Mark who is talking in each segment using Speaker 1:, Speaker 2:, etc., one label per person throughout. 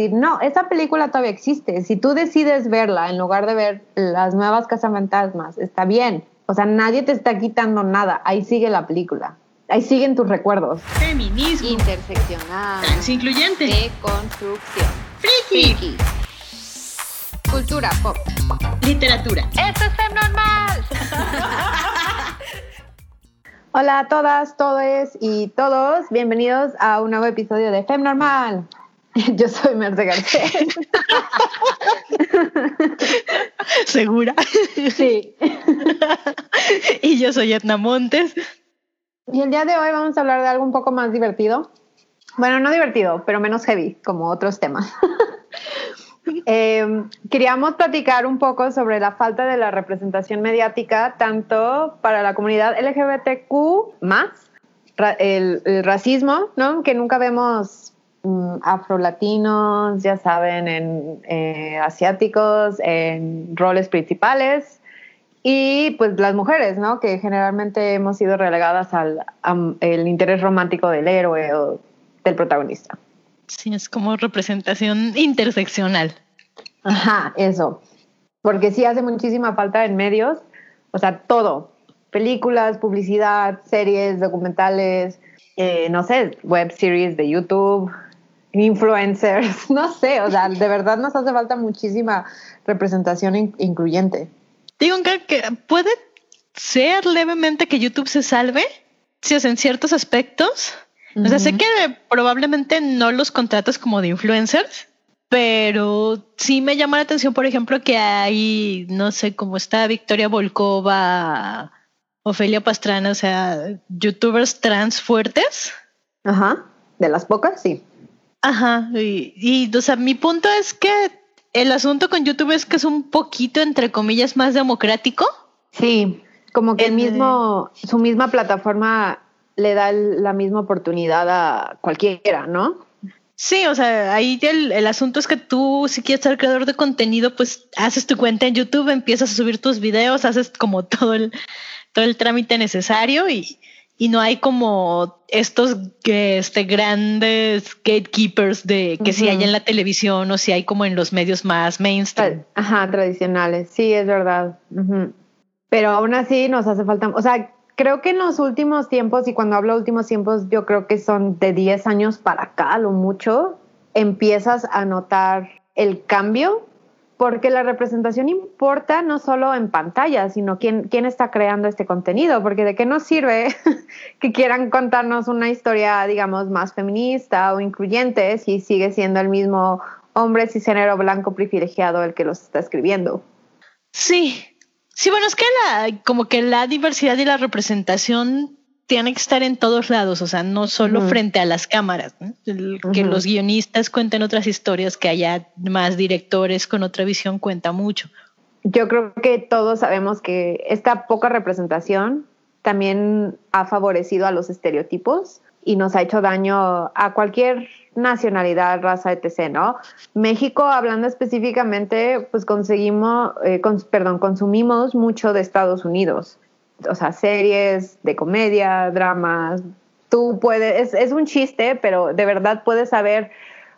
Speaker 1: existir. No, esa película todavía existe. Si tú decides verla en lugar de ver las nuevas cazafantasmas, está bien. O sea, nadie te está quitando nada. Ahí sigue la película. Ahí siguen tus recuerdos.
Speaker 2: Feminismo.
Speaker 3: Interseccional.
Speaker 2: Transincluyente.
Speaker 3: Deconstrucción.
Speaker 2: Friki.
Speaker 3: Friki. Cultura pop.
Speaker 2: Literatura.
Speaker 3: ¡Esto es Fem Normal!
Speaker 1: Hola a todas, todos y todos. Bienvenidos a un nuevo episodio de Fem Normal. Yo soy Merce Garcés.
Speaker 2: ¿Segura?
Speaker 1: Sí.
Speaker 2: y yo soy Edna Montes.
Speaker 1: Y el día de hoy vamos a hablar de algo un poco más divertido. Bueno, no divertido, pero menos heavy, como otros temas. Eh, queríamos platicar un poco sobre la falta de la representación mediática, tanto para la comunidad LGBTQ más, el, el racismo, ¿no? Que nunca vemos afrolatinos, ya saben, en eh, asiáticos, en roles principales. Y pues las mujeres, ¿no? Que generalmente hemos sido relegadas al am- el interés romántico del héroe o del protagonista.
Speaker 2: Sí, es como representación interseccional.
Speaker 1: Ajá, eso. Porque sí hace muchísima falta en medios, o sea, todo. Películas, publicidad, series, documentales, eh, no sé, web series de YouTube, influencers, no sé, o sea, de verdad nos hace falta muchísima representación in- incluyente.
Speaker 2: Digo que, puede ser levemente que YouTube se salve, si es en ciertos aspectos. O sea, sé que probablemente no los contratas como de influencers, pero sí me llama la atención, por ejemplo, que hay, no sé, como está Victoria Volkova, Ofelia Pastrana, o sea, youtubers trans fuertes.
Speaker 1: Ajá, de las pocas, sí.
Speaker 2: Ajá, y, y, o sea, mi punto es que el asunto con YouTube es que es un poquito, entre comillas, más democrático.
Speaker 1: Sí, como que el
Speaker 2: En-
Speaker 1: mismo, su misma plataforma le da el- la misma oportunidad a cualquiera, ¿no?
Speaker 2: Sí, o sea, ahí el, el asunto es que tú, si quieres ser creador de contenido, pues haces tu cuenta en YouTube, empiezas a subir tus videos, haces como todo el, todo el trámite necesario y, y no hay como estos este, grandes gatekeepers de que si hay en la televisión o si hay como en los medios más mainstream.
Speaker 1: Ajá, tradicionales, sí, es verdad. Ujú. Pero aún así nos hace falta, o sea, creo que en los últimos tiempos, y cuando hablo últimos tiempos, yo creo que son de 10 años para acá, lo mucho, empiezas a notar el cambio, porque la representación importa no solo en pantalla, sino quién, quién está creando este contenido, porque de qué nos sirve que quieran contarnos una historia, digamos, más feminista o incluyente si sigue siendo el mismo hombre cisgénero blanco privilegiado el que los está escribiendo.
Speaker 2: Sí, sí, bueno, es que la, como que la diversidad y la representación tiene que estar en todos lados, o sea, no solo frente a las cámaras, ¿no? El- que
Speaker 1: Ujú.
Speaker 2: los guionistas cuenten otras historias, que haya más directores con otra visión cuenta mucho.
Speaker 1: Yo creo que todos sabemos que esta poca representación también ha favorecido a los estereotipos y nos ha hecho daño a cualquier nacionalidad, raza, etc., ¿no? México, hablando específicamente, pues conseguimos, eh, cons- perdón, consumimos mucho de Estados Unidos. O sea, series de comedia, dramas. Tú puedes, es, es un chiste, pero de verdad puedes saber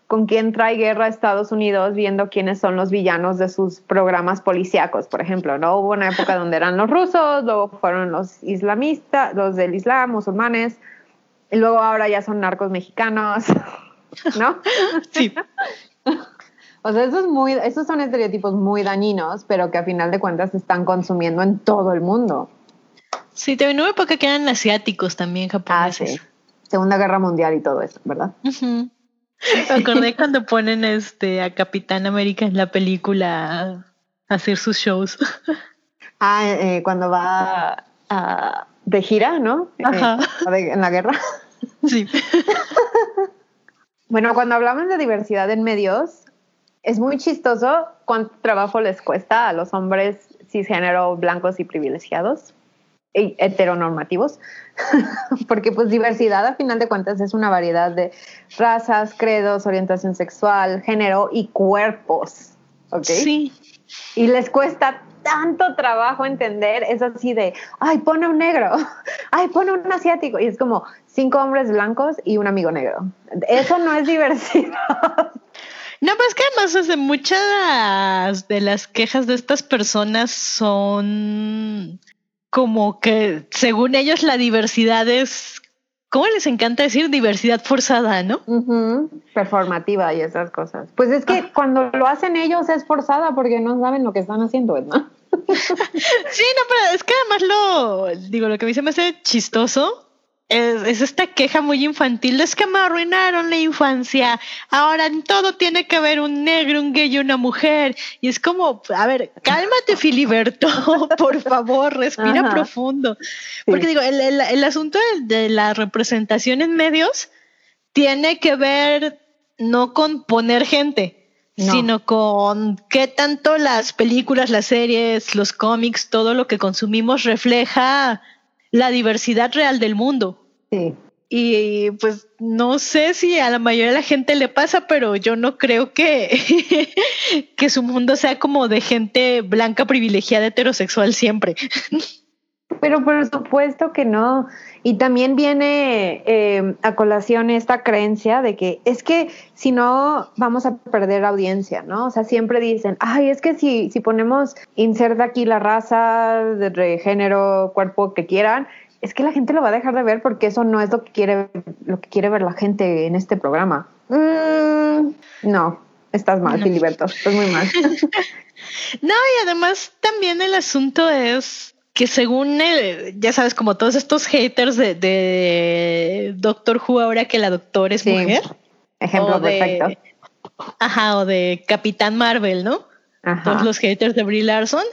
Speaker 1: con quién trae guerra a Estados Unidos viendo quiénes son los villanos de sus programas policíacos, por ejemplo, ¿no? Hubo una época donde eran los rusos, luego fueron los islamistas, los del Islam, musulmanes, y luego ahora ya son narcos mexicanos, ¿no?
Speaker 2: Sí,
Speaker 1: O sea, eso es muy, esos son estereotipos muy dañinos, pero que a final de cuentas se están consumiendo en todo el mundo.
Speaker 2: Sí, también hubo época que eran asiáticos también
Speaker 1: Ah,
Speaker 2: japoneses.
Speaker 1: sí. Segunda Guerra Mundial y todo eso, ¿verdad?
Speaker 2: Me acordé cuando ponen este a Capitán América en la película a hacer sus shows.
Speaker 1: Ah, eh, cuando va a- de gira, ¿no? Eh,
Speaker 2: Ajá.
Speaker 1: en la guerra.
Speaker 2: Sí.
Speaker 1: Bueno, cuando hablamos de diversidad en medios, es muy chistoso cuánto trabajo les cuesta a los hombres cisgénero blancos y privilegiados heteronormativos, porque pues diversidad a final de cuentas es una variedad de razas, credos, orientación sexual, género y cuerpos, ¿ok?
Speaker 2: Sí.
Speaker 1: Y les cuesta tanto trabajo entender, es así de, ay, pone un negro, ay, pone un asiático, y es como cinco hombres blancos y un amigo negro. Eso no es diversidad.
Speaker 2: No, pues que además sea, muchas de las quejas de estas personas son como que según ellos la diversidad es, ¿cómo les encanta decir diversidad forzada, no?
Speaker 1: Performativa y esas cosas. Pues es que cuando lo hacen ellos es forzada porque no saben lo que están haciendo, ¿no?
Speaker 2: Sí, no, pero es que además lo, digo, lo que a mí se me hace chistoso es, es esta queja muy infantil, de, es que me arruinaron la infancia, ahora en todo tiene que haber un negro, un gay y una mujer, y es como, a ver, cálmate Filiberto, por favor, respira
Speaker 1: Ajá.
Speaker 2: profundo, porque digo, el, el- el asunto de, de la representación en medios tiene que ver no con poner gente,
Speaker 1: No.
Speaker 2: sino con qué tanto las películas, las series, los cómics, todo lo que consumimos refleja la diversidad real del mundo.
Speaker 1: Sí.
Speaker 2: Y pues no sé si a la mayoría de la gente le pasa, pero yo no creo que, que su mundo sea como de gente blanca privilegiada heterosexual siempre.
Speaker 1: Pero por supuesto que no. Y también viene eh, a colación esta creencia de que es que si no vamos a perder audiencia, ¿no? O sea, siempre dicen, ay, es que si, si ponemos insert aquí la raza, de género, cuerpo que quieran, es que la gente lo va a dejar de ver porque eso no es lo que quiere, lo que quiere ver la gente en este programa. Mm, no, estás mal,
Speaker 2: No.
Speaker 1: Filiberto, estás muy mal.
Speaker 2: No, y además también el asunto es que según el, ya sabes, como todos estos haters de, de Doctor Who ahora que la doctora es
Speaker 1: Sí.
Speaker 2: mujer.
Speaker 1: Ejemplo
Speaker 2: de-
Speaker 1: perfecto.
Speaker 2: Ajá, o de Capitán Marvel, ¿no?
Speaker 1: Ajá.
Speaker 2: Todos los haters de Brie Larson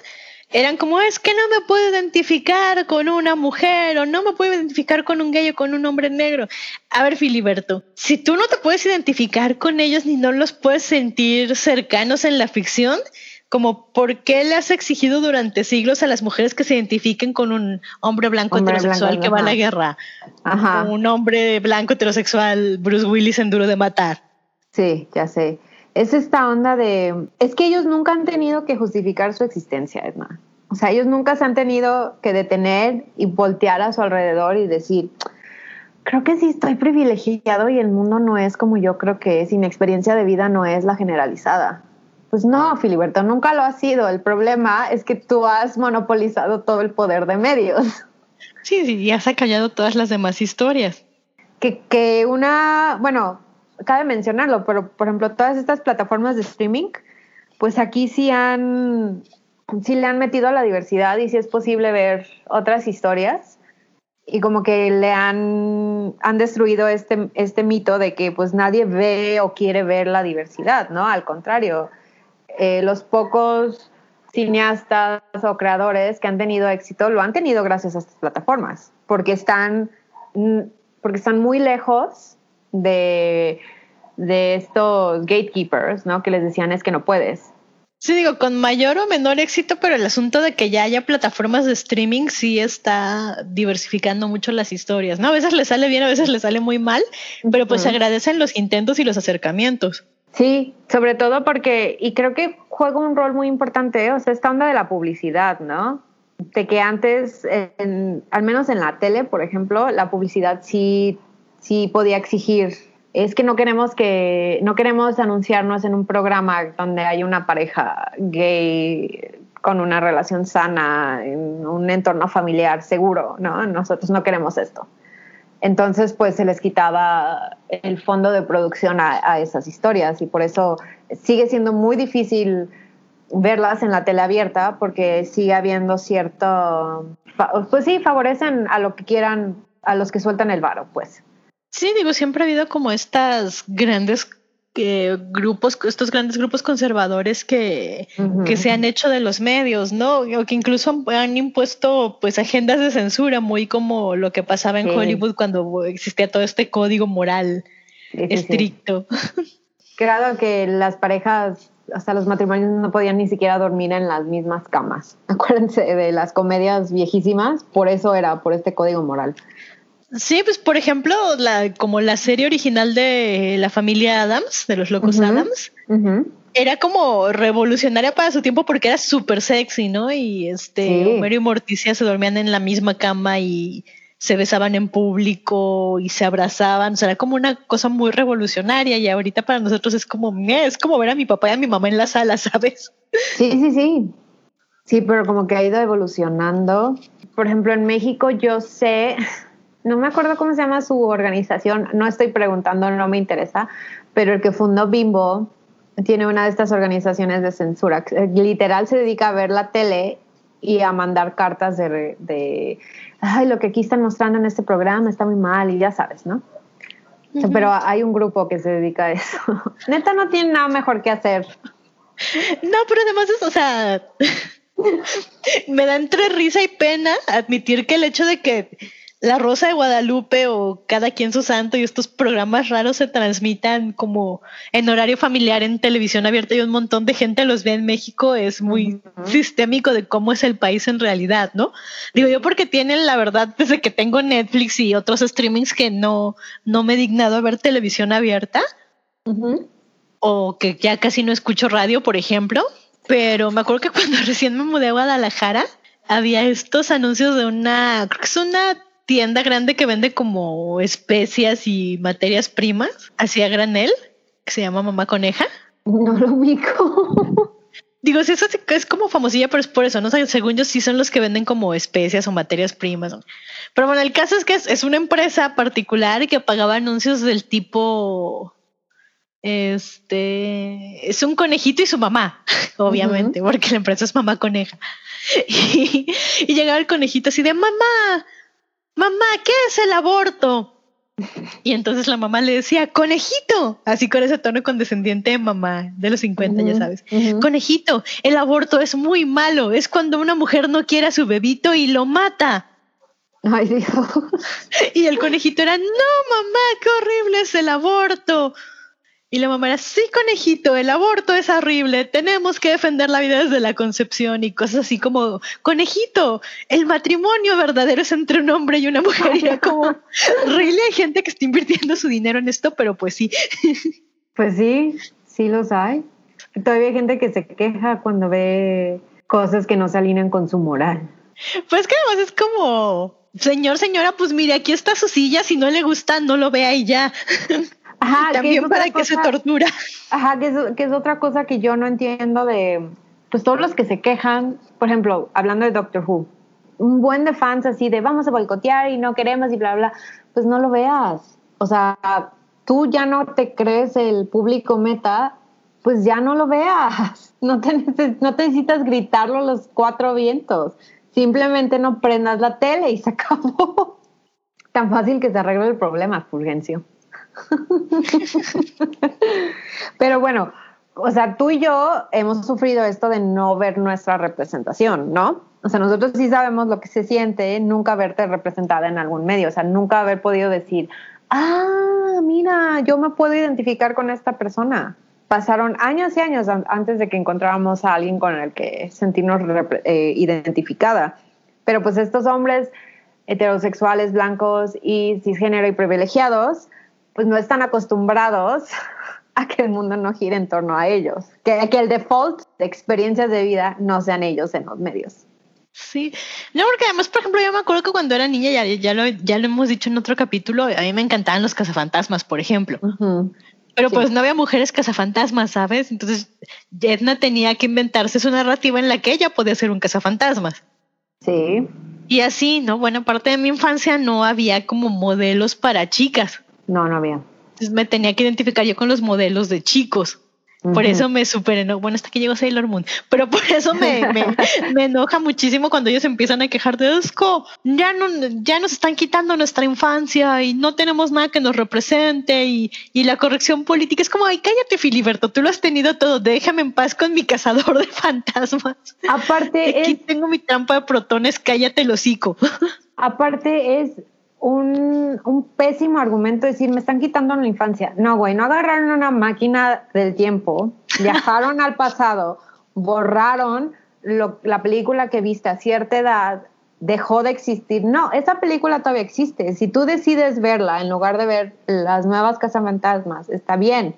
Speaker 2: eran como, es que no me puedo identificar con una mujer o no me puedo identificar con un gay o con un hombre negro. A ver, Filiberto, si tú no te puedes identificar con ellos ni no los puedes sentir cercanos en la ficción, como por qué le has exigido durante siglos a las mujeres que se identifiquen con un hombre blanco
Speaker 1: Hombre
Speaker 2: heterosexual
Speaker 1: blanco,
Speaker 2: que va a la guerra?
Speaker 1: Ajá.
Speaker 2: Un hombre blanco heterosexual, Bruce Willis en Duro de Matar.
Speaker 1: Sí, ya sé. Es esta onda de... Es que ellos nunca han tenido que justificar su existencia, Edna. O sea, ellos nunca se han tenido que detener y voltear a su alrededor y decir, creo que sí estoy privilegiado y el mundo no es como yo creo que es y mi experiencia de vida no es la generalizada. Pues no, Filiberto, nunca lo ha sido. El problema es que tú has monopolizado todo el poder de medios.
Speaker 2: Sí, sí, ya se ha callado todas las demás historias.
Speaker 1: que, que una, bueno, cabe mencionarlo, pero por ejemplo, todas estas plataformas de streaming, pues aquí sí han, sí le han metido a la diversidad y sí es posible ver otras historias y como que le han, han destruido este, este mito de que pues nadie ve o quiere ver la diversidad, ¿no? Al contrario, eh, los pocos cineastas o creadores que han tenido éxito lo han tenido gracias a estas plataformas, porque están, mm, porque están muy lejos de, de estos gatekeepers, ¿no? Que les decían es que no puedes.
Speaker 2: Sí, digo, con mayor o menor éxito, pero el asunto de que ya haya plataformas de streaming sí está diversificando mucho las historias, ¿no? A veces le sale bien, a veces le sale muy mal, pero pues se agradecen los intentos y los acercamientos.
Speaker 1: Sí, sobre todo porque, y creo que juega un rol muy importante, ¿eh? o sea, esta onda de la publicidad, ¿no? De que antes, en- al menos en la tele, por ejemplo, la publicidad sí, sí podía exigir. Es que no queremos que, no queremos anunciarnos en un programa donde hay una pareja gay con una relación sana, en un entorno familiar seguro, ¿no? Nosotros no queremos esto. Entonces, pues se les quitaba el fondo de producción a, a esas historias y por eso sigue siendo muy difícil verlas en la tele abierta porque sigue habiendo cierto, pues sí, favorecen a lo que quieran, a los que sueltan el varo, pues.
Speaker 2: Sí, digo, siempre ha habido como estas grandes eh, grupos, estos grandes grupos conservadores que, se han hecho de los medios, ¿no? O que incluso han, han impuesto pues agendas de censura, muy como lo que pasaba en
Speaker 1: Sí.
Speaker 2: Hollywood cuando existía todo este código moral
Speaker 1: Sí, sí, sí.
Speaker 2: estricto.
Speaker 1: Claro que las parejas, hasta los matrimonios no podían ni siquiera dormir en las mismas camas. Acuérdense de las comedias viejísimas, por eso era, por este código moral.
Speaker 2: Sí, pues por ejemplo, la, como la serie original de la familia Adams, de los locos. Adams, era como revolucionaria para su tiempo porque era súper sexy, ¿no? Y este
Speaker 1: Sí.
Speaker 2: Homero y Morticia se dormían en la misma cama y se besaban en público y se abrazaban, o sea, era como una cosa muy revolucionaria y ahorita para nosotros es como, es como ver a mi papá y a mi mamá en la sala, ¿sabes?
Speaker 1: Sí, sí, sí. Sí, pero como que ha ido evolucionando. Por ejemplo, en México yo sé, no me acuerdo cómo se llama su organización, no estoy preguntando, no me interesa, pero el que fundó Bimbo tiene una de estas organizaciones de censura. eh, Literal se dedica a ver la tele y a mandar cartas de, de ay, lo que aquí están mostrando en este programa está muy mal y ya sabes, ¿no? Pero hay un grupo que se dedica a eso. Neta no tiene nada mejor que hacer.
Speaker 2: No, pero además es, o sea, me da entre risa y pena admitir que el hecho de que La Rosa de Guadalupe o Cada quien su santo y estos programas raros se transmitan como en horario familiar en televisión abierta y un montón de gente los ve en México es muy sistémico de cómo es el país en realidad, ¿no? Digo yo porque tienen la verdad desde que tengo Netflix y otros streamings que no, no me he dignado a ver televisión abierta o que ya casi no escucho radio, por ejemplo, pero me acuerdo que cuando recién me mudé a Guadalajara había estos anuncios de una, creo que es una tienda grande que vende como especias y materias primas, así a granel, que se llama Mamá Coneja.
Speaker 1: No lo ubico.
Speaker 2: Digo, si eso es como famosilla, pero es por eso, ¿no? O sea, según yo sí son los que venden como especias o materias primas. ¿no? Pero bueno, el caso es que es, es una empresa particular que pagaba anuncios del tipo, este, es un conejito y su mamá, obviamente, porque la empresa es mamá coneja. Y, y llegaba el conejito así de, mamá, mamá, ¿qué es el aborto? Y entonces la mamá le decía, conejito, así con ese tono condescendiente de mamá de los 50, ya sabes. Conejito, el aborto es muy malo, es cuando una mujer no quiere a su bebito y lo mata.
Speaker 1: Ay, Dios.
Speaker 2: Y el conejito era, no, mamá, qué horrible es el aborto. Y la mamá era, sí, conejito, el aborto es horrible, tenemos que defender la vida desde la concepción y cosas así como, conejito, el matrimonio verdadero es entre un hombre y una mujer. Y era como, really hay gente que está invirtiendo su dinero en esto, pero pues sí.
Speaker 1: Pues sí, sí los hay. Todavía hay gente que se queja cuando ve cosas que no se alinean con su moral.
Speaker 2: Pues que además es como, señor, señora, pues mire, aquí está su silla, si no le gusta, no lo vea y ya.
Speaker 1: Ajá,
Speaker 2: Y también
Speaker 1: otra
Speaker 2: para que se tortura.
Speaker 1: Ajá, que es, que es otra cosa que yo no entiendo de, pues todos los que se quejan, por ejemplo, hablando de Doctor Who, un buen de fans así de vamos a boicotear y no queremos y bla, bla, pues no lo veas. O sea, tú ya no te crees el público meta, pues ya no lo veas. No te, neces- no te necesitas gritarlo los cuatro vientos. Simplemente no prendas la tele y se acabó. Tan fácil que se arregle el problema, Fulgencio. Pero bueno, o sea, tú y yo hemos sufrido esto de no ver nuestra representación, ¿no? O sea, nosotros sí sabemos lo que se siente nunca verte representada en algún medio, o sea, nunca haber podido decir, ah, mira, yo me puedo identificar con esta persona. Pasaron años y años an- antes de que encontráramos a alguien con el que sentirnos eh, identificada. Pero pues estos hombres heterosexuales, blancos y cisgénero y privilegiados, pues no están acostumbrados a que el mundo no gire en torno a ellos, que, que el default de experiencias de vida no sean ellos en los medios.
Speaker 2: Sí, no, porque además, por ejemplo, yo me acuerdo que cuando era niña, ya, ya, lo, ya lo hemos dicho en otro capítulo, a mí me encantaban los cazafantasmas, por ejemplo. Pero
Speaker 1: Sí.
Speaker 2: pues no había mujeres cazafantasmas, ¿sabes? Entonces, Edna tenía que inventarse su narrativa en la que ella podía ser un cazafantasmas.
Speaker 1: Sí,
Speaker 2: Y así, ¿no? Buena parte de mi infancia no había como modelos para chicas.
Speaker 1: No, no había.
Speaker 2: Entonces me tenía que identificar yo con los modelos de chicos. Por eso me superé, ¿no? bueno, hasta que llegó Sailor Moon, pero por eso me, me, me enoja muchísimo cuando ellos empiezan a quejar de Esco, ya no, ya nos están quitando nuestra infancia y no tenemos nada que nos represente y, y la corrección política es como, ay, cállate Filiberto, tú lo has tenido todo, déjame en paz con mi cazador de fantasmas.
Speaker 1: Aparte
Speaker 2: Aquí
Speaker 1: es,
Speaker 2: tengo mi trampa de protones, cállate el hocico.
Speaker 1: aparte es un, un pésimo argumento decir, me están quitando la infancia. No, güey, no agarraron una máquina del tiempo, viajaron al pasado, borraron lo- la película que viste a cierta edad, dejó de existir. No, esa película todavía existe. Si tú decides verla en lugar de ver las nuevas cazafantasmas, está bien.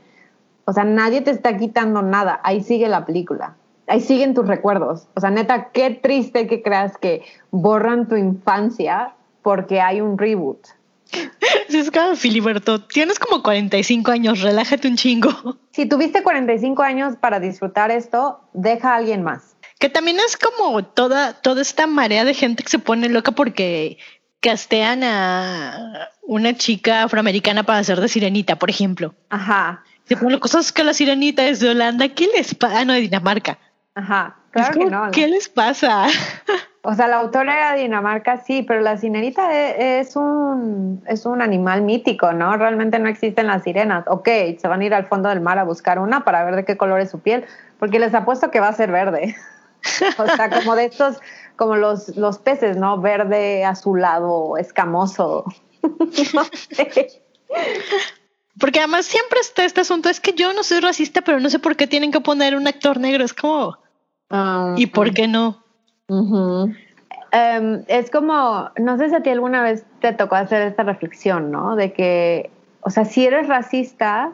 Speaker 1: O sea, nadie te está quitando nada. Ahí sigue la película. Ahí siguen tus recuerdos. O sea, neta, qué triste que creas que borran tu infancia porque hay un reboot.
Speaker 2: Es como Filiberto, tienes como 45 años, relájate un chingo.
Speaker 1: Si tuviste 45 años para disfrutar esto, deja a alguien más.
Speaker 2: Que también es como toda, toda esta marea de gente que se pone loca porque castean a una chica afroamericana para hacer de sirenita, por ejemplo.
Speaker 1: Ajá,
Speaker 2: Se ponen cosas que la sirenita es de Holanda. ¿Qué les pasa? Ah, no, de Dinamarca.
Speaker 1: ajá.
Speaker 2: Es
Speaker 1: Claro que. ¿no?
Speaker 2: ¿Qué les pasa?
Speaker 1: O sea, la autora era de Dinamarca, sí, pero la sirenita e- es, un, es un animal mítico, ¿no? Realmente no existen las sirenas. Ok, se van a ir al fondo del mar a buscar una para ver de qué color es su piel, porque les apuesto que va a ser verde. o sea, como de estos, como los, los peces, ¿no? Verde, azulado, escamoso. No sé.
Speaker 2: Porque además siempre está este asunto, es que yo no soy racista, pero no sé por qué tienen que poner un actor negro. Es como,
Speaker 1: Um,
Speaker 2: ¿y por qué no?
Speaker 1: Em, es como, no sé si a ti alguna vez te tocó hacer esta reflexión, ¿no? De que, o sea, si eres racista,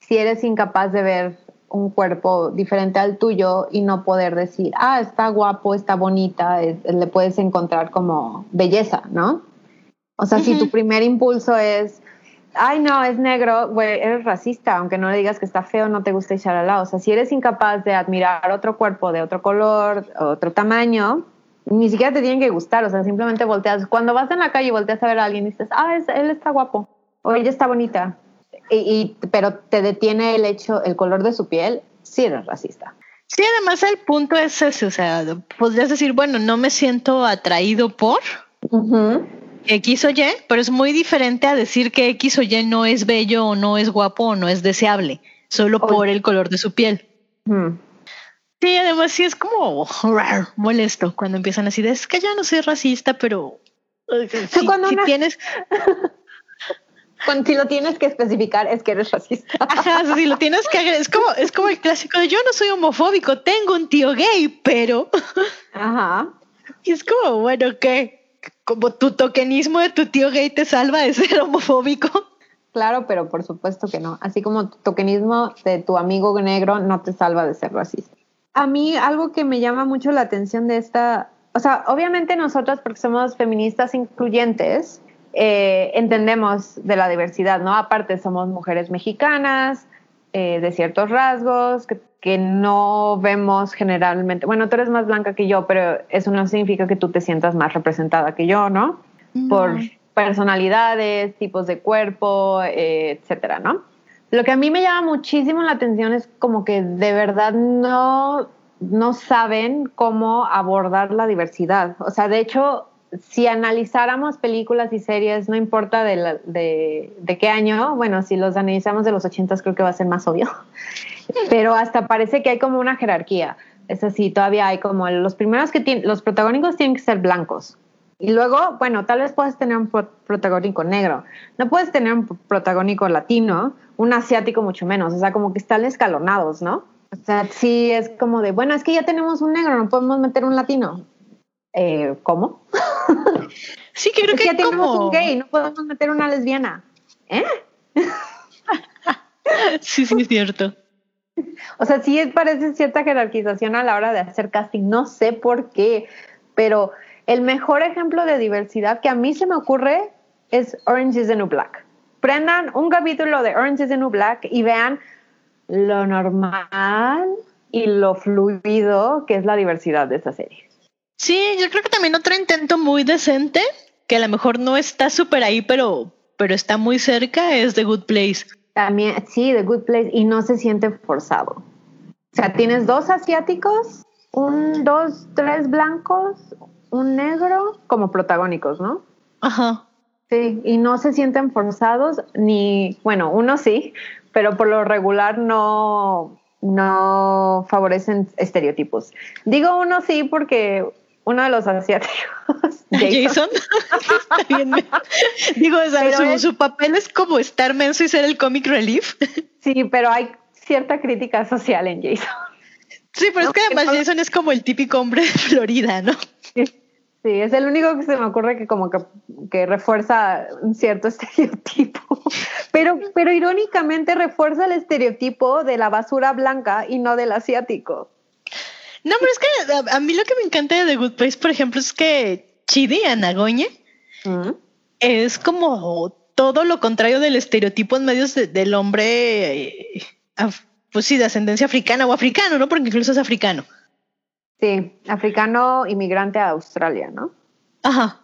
Speaker 1: si eres incapaz de ver un cuerpo diferente al tuyo y no poder decir, ah, está guapo, está bonita, es- le puedes encontrar como belleza, ¿no? O sea, si tu primer impulso es, ay, no, es negro, güey, eres racista, aunque no le digas que está feo, no te gusta echar al lado. O sea, si eres incapaz de admirar otro cuerpo de otro color, otro tamaño, ni siquiera te tienen que gustar, o sea, simplemente volteas. Cuando vas en la calle y volteas a ver a alguien y dices, ah, es- él está guapo, o ella está bonita, y, y- pero te detiene el hecho, el color de su piel, sí eres racista.
Speaker 2: Sí, además el punto es ese, o sea, podrías decir, bueno, no me siento atraído por X o Y, pero es muy diferente a decir que X o Y no es bello o no es guapo o no es deseable, solo por el color de su piel.
Speaker 1: Ujú.
Speaker 2: Sí, además sí es como rar, molesto cuando empiezan así de, es que ya no soy racista, pero eh, si,
Speaker 1: cuando
Speaker 2: si
Speaker 1: una-
Speaker 2: tienes,
Speaker 1: Cuando si lo tienes que especificar es que eres racista.
Speaker 2: ajá, si lo tienes que agregar, es como, es como el clásico de yo no soy homofóbico, tengo un tío gay, pero
Speaker 1: Ajá.
Speaker 2: y es como, bueno, ¿qué? Como tu tokenismo de tu tío gay te salva de ser homofóbico.
Speaker 1: Claro, pero por supuesto que no. Así como tu tokenismo de tu amigo negro no te salva de ser racista. A mí algo que me llama mucho la atención de esta, o sea, obviamente nosotras porque somos feministas incluyentes, eh, entendemos de la diversidad, ¿no? Aparte somos mujeres mexicanas, eh, de ciertos rasgos, que, que no vemos generalmente, bueno, tú eres más blanca que yo, pero eso no significa que tú te sientas más representada que yo, ¿no? por personalidades, tipos de cuerpo, eh, etcétera, ¿no? Lo que a mí me llama muchísimo la atención es como que de verdad no, no saben cómo abordar la diversidad. O sea, de hecho, si analizáramos películas y series, no importa de, la- de, de qué año, bueno, si los analizamos de los ochentas creo que va a ser más obvio, pero hasta parece que hay como una jerarquía. Es así, todavía hay como los primeros que tienen, los protagónicos tienen que ser blancos. Y luego, bueno, tal vez puedes tener un pro- protagónico negro. No puedes tener un pro- protagónico latino, un asiático mucho menos. O sea, como que están escalonados, ¿no? O sea, sí es como de, bueno, es que ya tenemos un negro, no podemos meter un latino. Eh, ¿Cómo?
Speaker 2: Sí, creo
Speaker 1: que ya tenemos un gay, no podemos meter una lesbiana. ¿Eh?
Speaker 2: Sí, sí, es cierto.
Speaker 1: O sea, sí parece cierta jerarquización a la hora de hacer casting. No sé por qué, pero el mejor ejemplo de diversidad que a mí se me ocurre es Orange is the New Black. Prendan un capítulo de Orange is the New Black y vean lo normal y lo fluido que es la diversidad de esta serie.
Speaker 2: Sí, yo creo que también otro intento muy decente, que a lo mejor no está súper ahí, pero, pero está muy cerca, es The Good Place.
Speaker 1: También, sí, The Good Place y no se siente forzado. O sea, tienes dos asiáticos, un, dos, tres blancos, un negro como protagónicos, ¿no?
Speaker 2: Ajá.
Speaker 1: Sí, y no se sienten forzados, ni, bueno, uno sí, pero por lo regular no, no favorecen estereotipos. Digo uno sí porque uno de los asiáticos,
Speaker 2: Jason. Bien. Digo, su,
Speaker 1: es-
Speaker 2: su papel es como estar menso y ser el comic relief.
Speaker 1: sí, pero hay cierta crítica social en Jason.
Speaker 2: Sí, pero
Speaker 1: No,
Speaker 2: es que además Jason es como el típico hombre de Florida, ¿no?
Speaker 1: Sí, es el único que se me ocurre que como que, que refuerza un cierto estereotipo. Pero, pero irónicamente refuerza el estereotipo de la basura blanca y no del asiático.
Speaker 2: No, pero es que a, a mí lo que me encanta de The Good Place, por ejemplo, es que Chidi, Anagoñe,
Speaker 1: Mm.
Speaker 2: es como todo lo contrario del estereotipo en medios de- del hombre, eh, af- pues sí, de ascendencia africana o africano, ¿no? Porque incluso es africano.
Speaker 1: Sí, africano inmigrante a Australia, ¿no?
Speaker 2: Ajá.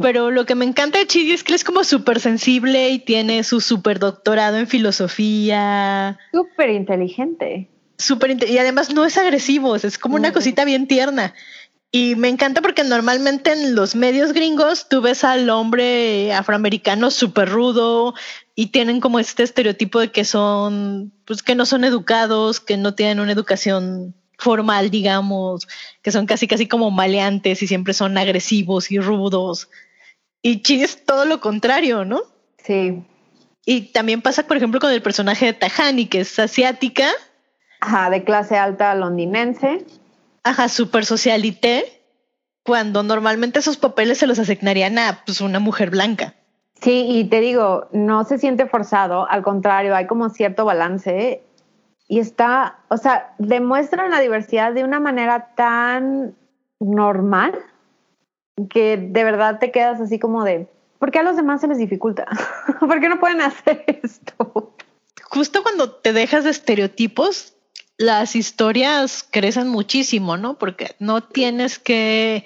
Speaker 2: Pero lo que me encanta de Chidi es que él es como súper sensible y tiene su súper doctorado en filosofía.
Speaker 1: Súper inteligente.
Speaker 2: Súper y además no es agresivo, es como una cosita bien tierna. Y me encanta porque normalmente en los medios gringos tú ves al hombre afroamericano súper rudo y tienen como este estereotipo de que son, pues que no son educados, que no tienen una educación formal, digamos, que son casi casi como maleantes y siempre son agresivos y rudos. Y Chidi es todo lo contrario, ¿no?
Speaker 1: Sí.
Speaker 2: Y también pasa, por ejemplo, con el personaje de Tahani, que es asiática,
Speaker 1: Ajá, de clase alta londinense.
Speaker 2: ajá, super socialité, cuando normalmente esos papeles se los asignarían a pues, una mujer blanca.
Speaker 1: Sí, y te digo, no se siente forzado, al contrario, hay como cierto balance y está, o sea, demuestran la diversidad de una manera tan normal que de verdad te quedas así como de, ¿por qué a los demás se les dificulta? ¿Por qué no pueden hacer esto?
Speaker 2: Justo cuando te dejas de estereotipos, las historias crecen muchísimo, ¿no? Porque no tienes que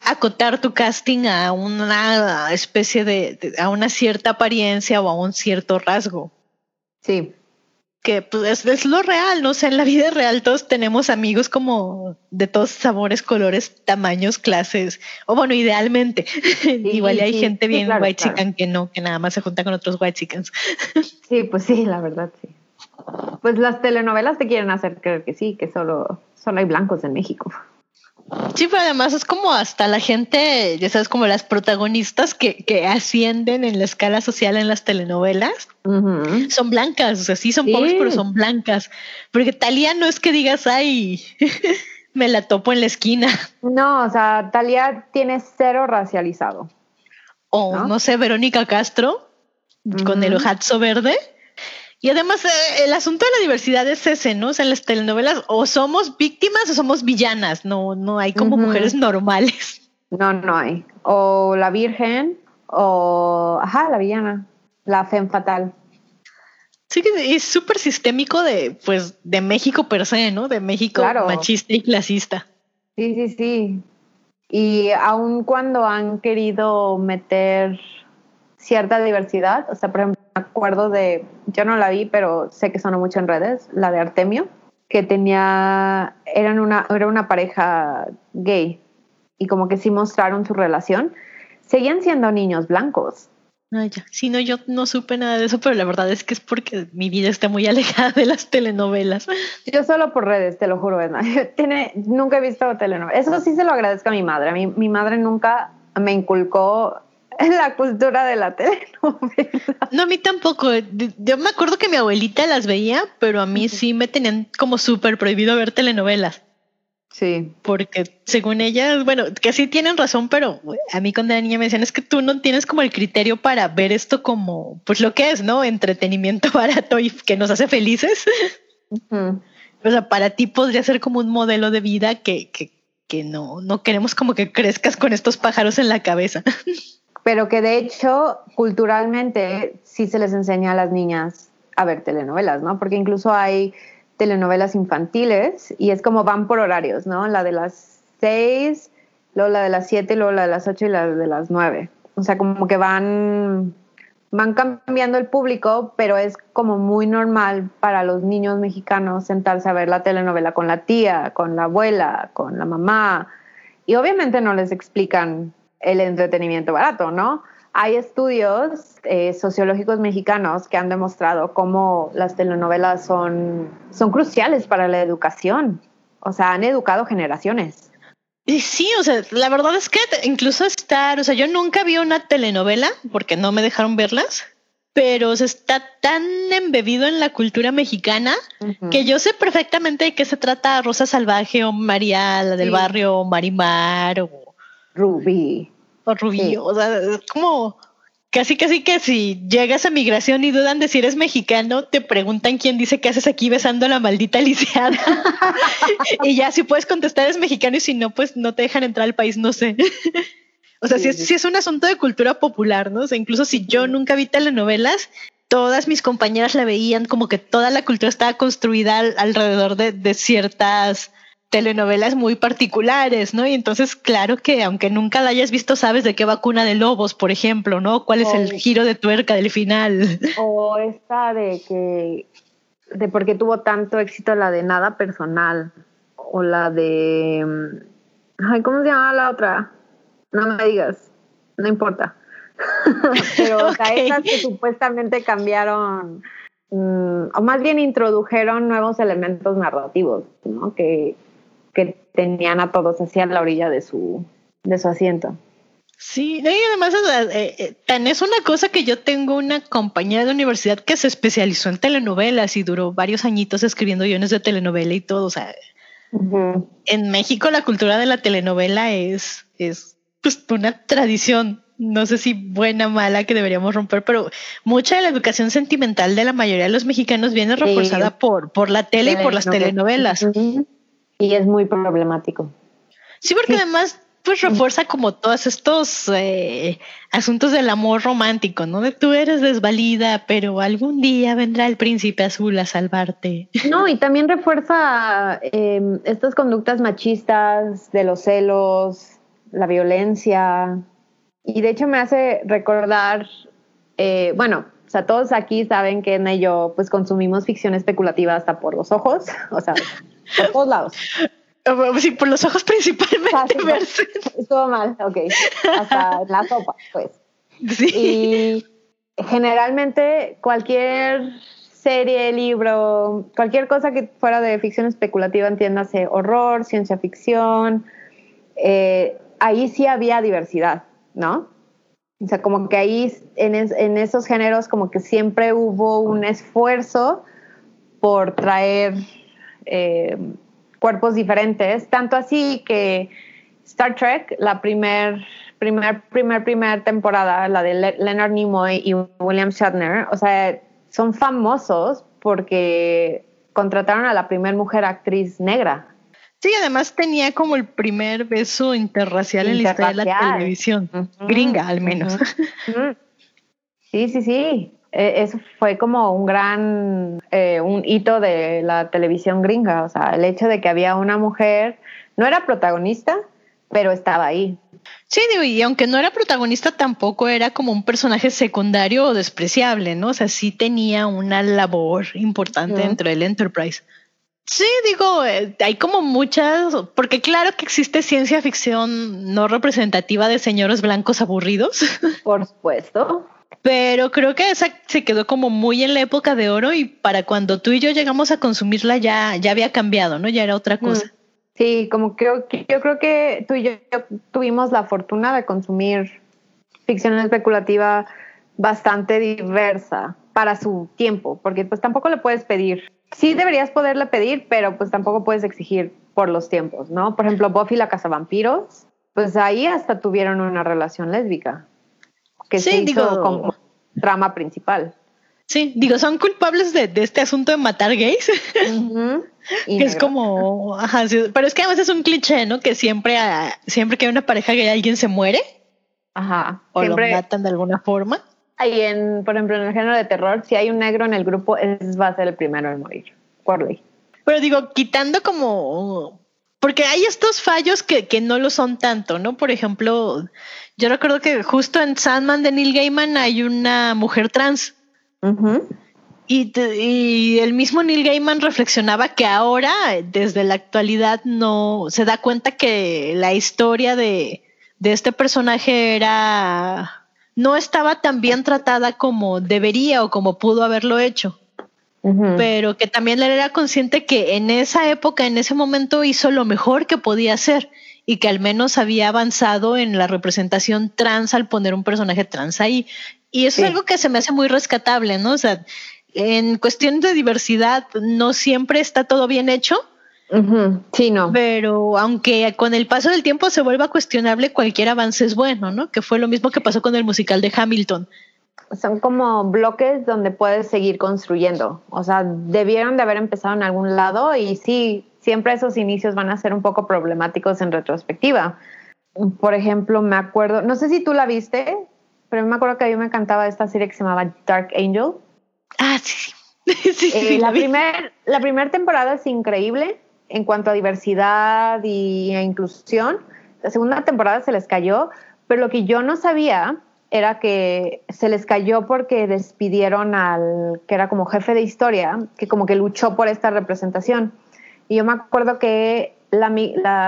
Speaker 2: acotar tu casting a una especie de, de- a una cierta apariencia o a un cierto rasgo.
Speaker 1: Sí,
Speaker 2: que pues es, es lo real, ¿no? O sea, en la vida real todos tenemos amigos como de todos sabores, colores, tamaños, clases, o bueno, idealmente. Igual hay
Speaker 1: sí,
Speaker 2: gente bien
Speaker 1: claro,
Speaker 2: white
Speaker 1: claro.
Speaker 2: chican que no, que nada más se junta con otros white chickens.
Speaker 1: sí, pues sí, la verdad, sí. Pues las telenovelas te quieren hacer creer que sí, que solo, solo hay blancos en México.
Speaker 2: Sí, pero además es como hasta la gente, ya sabes, como las protagonistas que, que ascienden en la escala social en las telenovelas, son blancas, o sea, sí son
Speaker 1: Sí.
Speaker 2: pobres, pero son blancas. Porque Talía no es que digas, ay, me la topo en la esquina.
Speaker 1: No, o sea, Talía tiene cero racializado.
Speaker 2: o
Speaker 1: ¿no?
Speaker 2: no, sé, Verónica Castro con el ojazo verde. Y además eh, el asunto de la diversidad es ese, ¿no? O sea, en las telenovelas o somos víctimas o somos villanas, no, no hay como mujeres normales.
Speaker 1: No, no hay. O la Virgen, o, ajá, la villana, la Femme Fatal.
Speaker 2: Sí que es súper sistémico de, pues, de México per se, ¿no? De México
Speaker 1: Claro.
Speaker 2: machista y clasista.
Speaker 1: Sí, sí, sí. Y aun cuando han querido meter cierta diversidad, o sea, por ejemplo, acuerdo de, yo no la vi, pero sé que sonó mucho en redes, la de Artemio, que tenía, eran una, era una pareja gay y como que sí mostraron su relación, seguían siendo niños blancos.
Speaker 2: Ay, ya. Sí, no, yo no supe nada de eso, pero la verdad es que es porque mi vida está muy alejada de las telenovelas.
Speaker 1: Yo solo por redes, te lo juro, Edna. Tiene, nunca he visto telenovelas. Eso sí se lo agradezco a mi madre. A mí, mi madre nunca me inculcó la cultura de la telenovela.
Speaker 2: No, a mí tampoco. Yo me acuerdo que mi abuelita las veía, pero a mí sí me tenían como súper prohibido ver telenovelas.
Speaker 1: Sí.
Speaker 2: Porque según ellas, bueno, que sí tienen razón, pero a mí cuando era niña me decían es que tú no tienes como el criterio para ver esto como, pues lo que es, ¿no? Entretenimiento barato y que nos hace felices. O sea, para ti podría ser como un modelo de vida que, que, que no, no queremos como que crezcas con estos pájaros en la cabeza.
Speaker 1: Pero que de hecho, culturalmente, sí se les enseña a las niñas a ver telenovelas, ¿no? Porque incluso hay telenovelas infantiles y es como van por horarios, ¿no? La de las seis, luego la de las siete, luego la de las ocho y la de las nueve. O sea, como que van, van cambiando el público, pero es como muy normal para los niños mexicanos sentarse a ver la telenovela con la tía, con la abuela, con la mamá. Y obviamente no les explican el entretenimiento barato, ¿no? Hay estudios eh, sociológicos mexicanos que han demostrado cómo las telenovelas son, son cruciales para la educación. O sea, han educado generaciones.
Speaker 2: Y sí, o sea, la verdad es que incluso estar, o sea, yo nunca vi una telenovela porque no me dejaron verlas, pero o está tan embebido en la cultura mexicana que yo sé perfectamente de qué se trata Rosa Salvaje o María, la del
Speaker 1: Sí.
Speaker 2: barrio, o Marimar o,
Speaker 1: Ruby.
Speaker 2: o Rubí.
Speaker 1: Sí.
Speaker 2: O sea, es como casi, casi que si llegas a migración y dudan de si eres mexicano, te preguntan quién dice que haces aquí besando a la maldita lisiada. y ya si puedes contestar es mexicano y si no, pues no te dejan entrar al país, no sé. O sea, sí, es, sí es un asunto de cultura popular, ¿no? O sea, incluso si yo nunca vi telenovelas, todas mis compañeras la veían como que toda la cultura estaba construida al- alrededor de, de ciertas telenovelas muy particulares, ¿no? Y entonces, claro que aunque nunca la hayas visto, sabes de qué vacuna de lobos, por ejemplo, ¿no? ¿Cuál es el giro de tuerca del final?
Speaker 1: O esta de que, de por qué tuvo tanto éxito la de nada personal, o la de, ay, ¿cómo se llama la otra? No me digas, no importa. Pero, o sea, esas que supuestamente cambiaron, mm, o más bien introdujeron nuevos elementos narrativos, ¿no? Que, que tenían a todos hacia la orilla de su, de su asiento.
Speaker 2: Sí, y además eh, eh, tan es una cosa que yo tengo una compañera de universidad que se especializó en telenovelas y duró varios añitos escribiendo guiones de telenovela y todo. O sea, en México la cultura de la telenovela es, es pues, una tradición, no sé si buena o mala que deberíamos romper, pero mucha de la educación sentimental de la mayoría de los mexicanos viene
Speaker 1: Sí.
Speaker 2: reforzada por, por la tele y por las telenovelas.
Speaker 1: Y es muy problemático.
Speaker 2: Sí, porque
Speaker 1: Sí.
Speaker 2: además pues refuerza como todos estos eh, asuntos del amor romántico, ¿no? De tú eres desvalida, pero algún día vendrá el príncipe azul a salvarte.
Speaker 1: No, y también refuerza eh, estas conductas machistas de los celos, la violencia. Y de hecho me hace recordar, eh, bueno, o sea, todos aquí saben que Edna y yo pues consumimos ficción especulativa hasta por los ojos, o sea, por todos lados.
Speaker 2: Sí, por los ojos principalmente.
Speaker 1: Ah, sí. Estuvo mal, ok. Hasta en la sopa, pues.
Speaker 2: Sí.
Speaker 1: Y generalmente cualquier serie, libro, cualquier cosa que fuera de ficción especulativa, entiéndase horror, ciencia ficción, eh, ahí sí había diversidad, ¿no? O sea, como que ahí en, es- en esos géneros como que siempre hubo un esfuerzo por traer eh, cuerpos diferentes, tanto así que Star Trek, la primer, primer, primer, primer temporada, la de Le- Leonard Nimoy y William Shatner, o sea, son famosos porque contrataron a la primer mujer actriz negra.
Speaker 2: Sí, además tenía como el primer beso interracial, en la historia de la televisión. Gringa, al menos.
Speaker 1: Sí, sí, sí. Eh, Eso fue como un gran eh, un hito de la televisión gringa. O sea, el hecho de que había una mujer, no era protagonista, pero estaba ahí.
Speaker 2: Sí, digo, y aunque no era protagonista, tampoco era como un personaje secundario o despreciable, ¿no? O sea, sí tenía una labor importante dentro del Enterprise. Sí, digo, eh, hay como muchas, porque claro que existe ciencia ficción no representativa de señores blancos aburridos,
Speaker 1: Por supuesto.
Speaker 2: pero creo que esa se quedó como muy en la época de oro y para cuando tú y yo llegamos a consumirla ya, ya había cambiado, ¿no? Ya era otra cosa.
Speaker 1: Mm. Sí, como creo que yo creo que tú y yo tuvimos la fortuna de consumir ficción especulativa bastante diversa para su tiempo, porque pues tampoco le puedes pedir. Sí deberías poderle pedir, pero pues tampoco puedes exigir por los tiempos, ¿no? Por ejemplo, Buffy la cazavampiros, pues ahí hasta tuvieron una relación lésbica que
Speaker 2: Sí,
Speaker 1: se hizo
Speaker 2: digo-
Speaker 1: como trama principal.
Speaker 2: Sí, digo, son culpables de, de este asunto de matar gays.
Speaker 1: Y
Speaker 2: que es como, ajá, sí, pero es que además es un cliché, ¿no? Que siempre, ah, siempre que hay una pareja gay alguien se muere
Speaker 1: Ajá.
Speaker 2: o
Speaker 1: Siempre,
Speaker 2: lo matan de alguna forma.
Speaker 1: Ahí en, por ejemplo, en el género de terror, si hay un negro en el grupo, es, va a ser el primero en morir. Por ley.
Speaker 2: Pero digo, quitando como, porque hay estos fallos que, que no lo son tanto, ¿no? Por ejemplo, yo recuerdo que justo en Sandman de Neil Gaiman hay una mujer trans. Y, y el mismo Neil Gaiman reflexionaba que ahora, desde la actualidad, no se da cuenta que la historia de, de este personaje era no estaba tan bien tratada como debería o como pudo haberlo hecho, pero que también él era consciente que en esa época, en ese momento, hizo lo mejor que podía hacer y que al menos había avanzado en la representación trans al poner un personaje trans ahí. Y eso
Speaker 1: Sí.
Speaker 2: es algo que se me hace muy rescatable, ¿no? O sea, en cuestión de diversidad no siempre está todo bien hecho,
Speaker 1: Sí, no.
Speaker 2: pero aunque con el paso del tiempo se vuelva cuestionable, cualquier avance es bueno, ¿no? Que fue lo mismo que pasó con el musical de Hamilton.
Speaker 1: Son como bloques donde puedes seguir construyendo. O sea, debieron de haber empezado en algún lado y sí, siempre esos inicios van a ser un poco problemáticos en retrospectiva. Por ejemplo, me acuerdo, no sé si tú la viste, pero me acuerdo que a mí me encantaba esta serie que se llamaba Dark Angel.
Speaker 2: Ah, sí, sí. sí,
Speaker 1: Eh,
Speaker 2: sí,
Speaker 1: la primera la primer temporada es increíble en cuanto a diversidad y a inclusión. La segunda temporada se les cayó, pero lo que yo no sabía era que se les cayó porque despidieron al que era como jefe de historia, que como que luchó por esta representación. Y yo me acuerdo que la,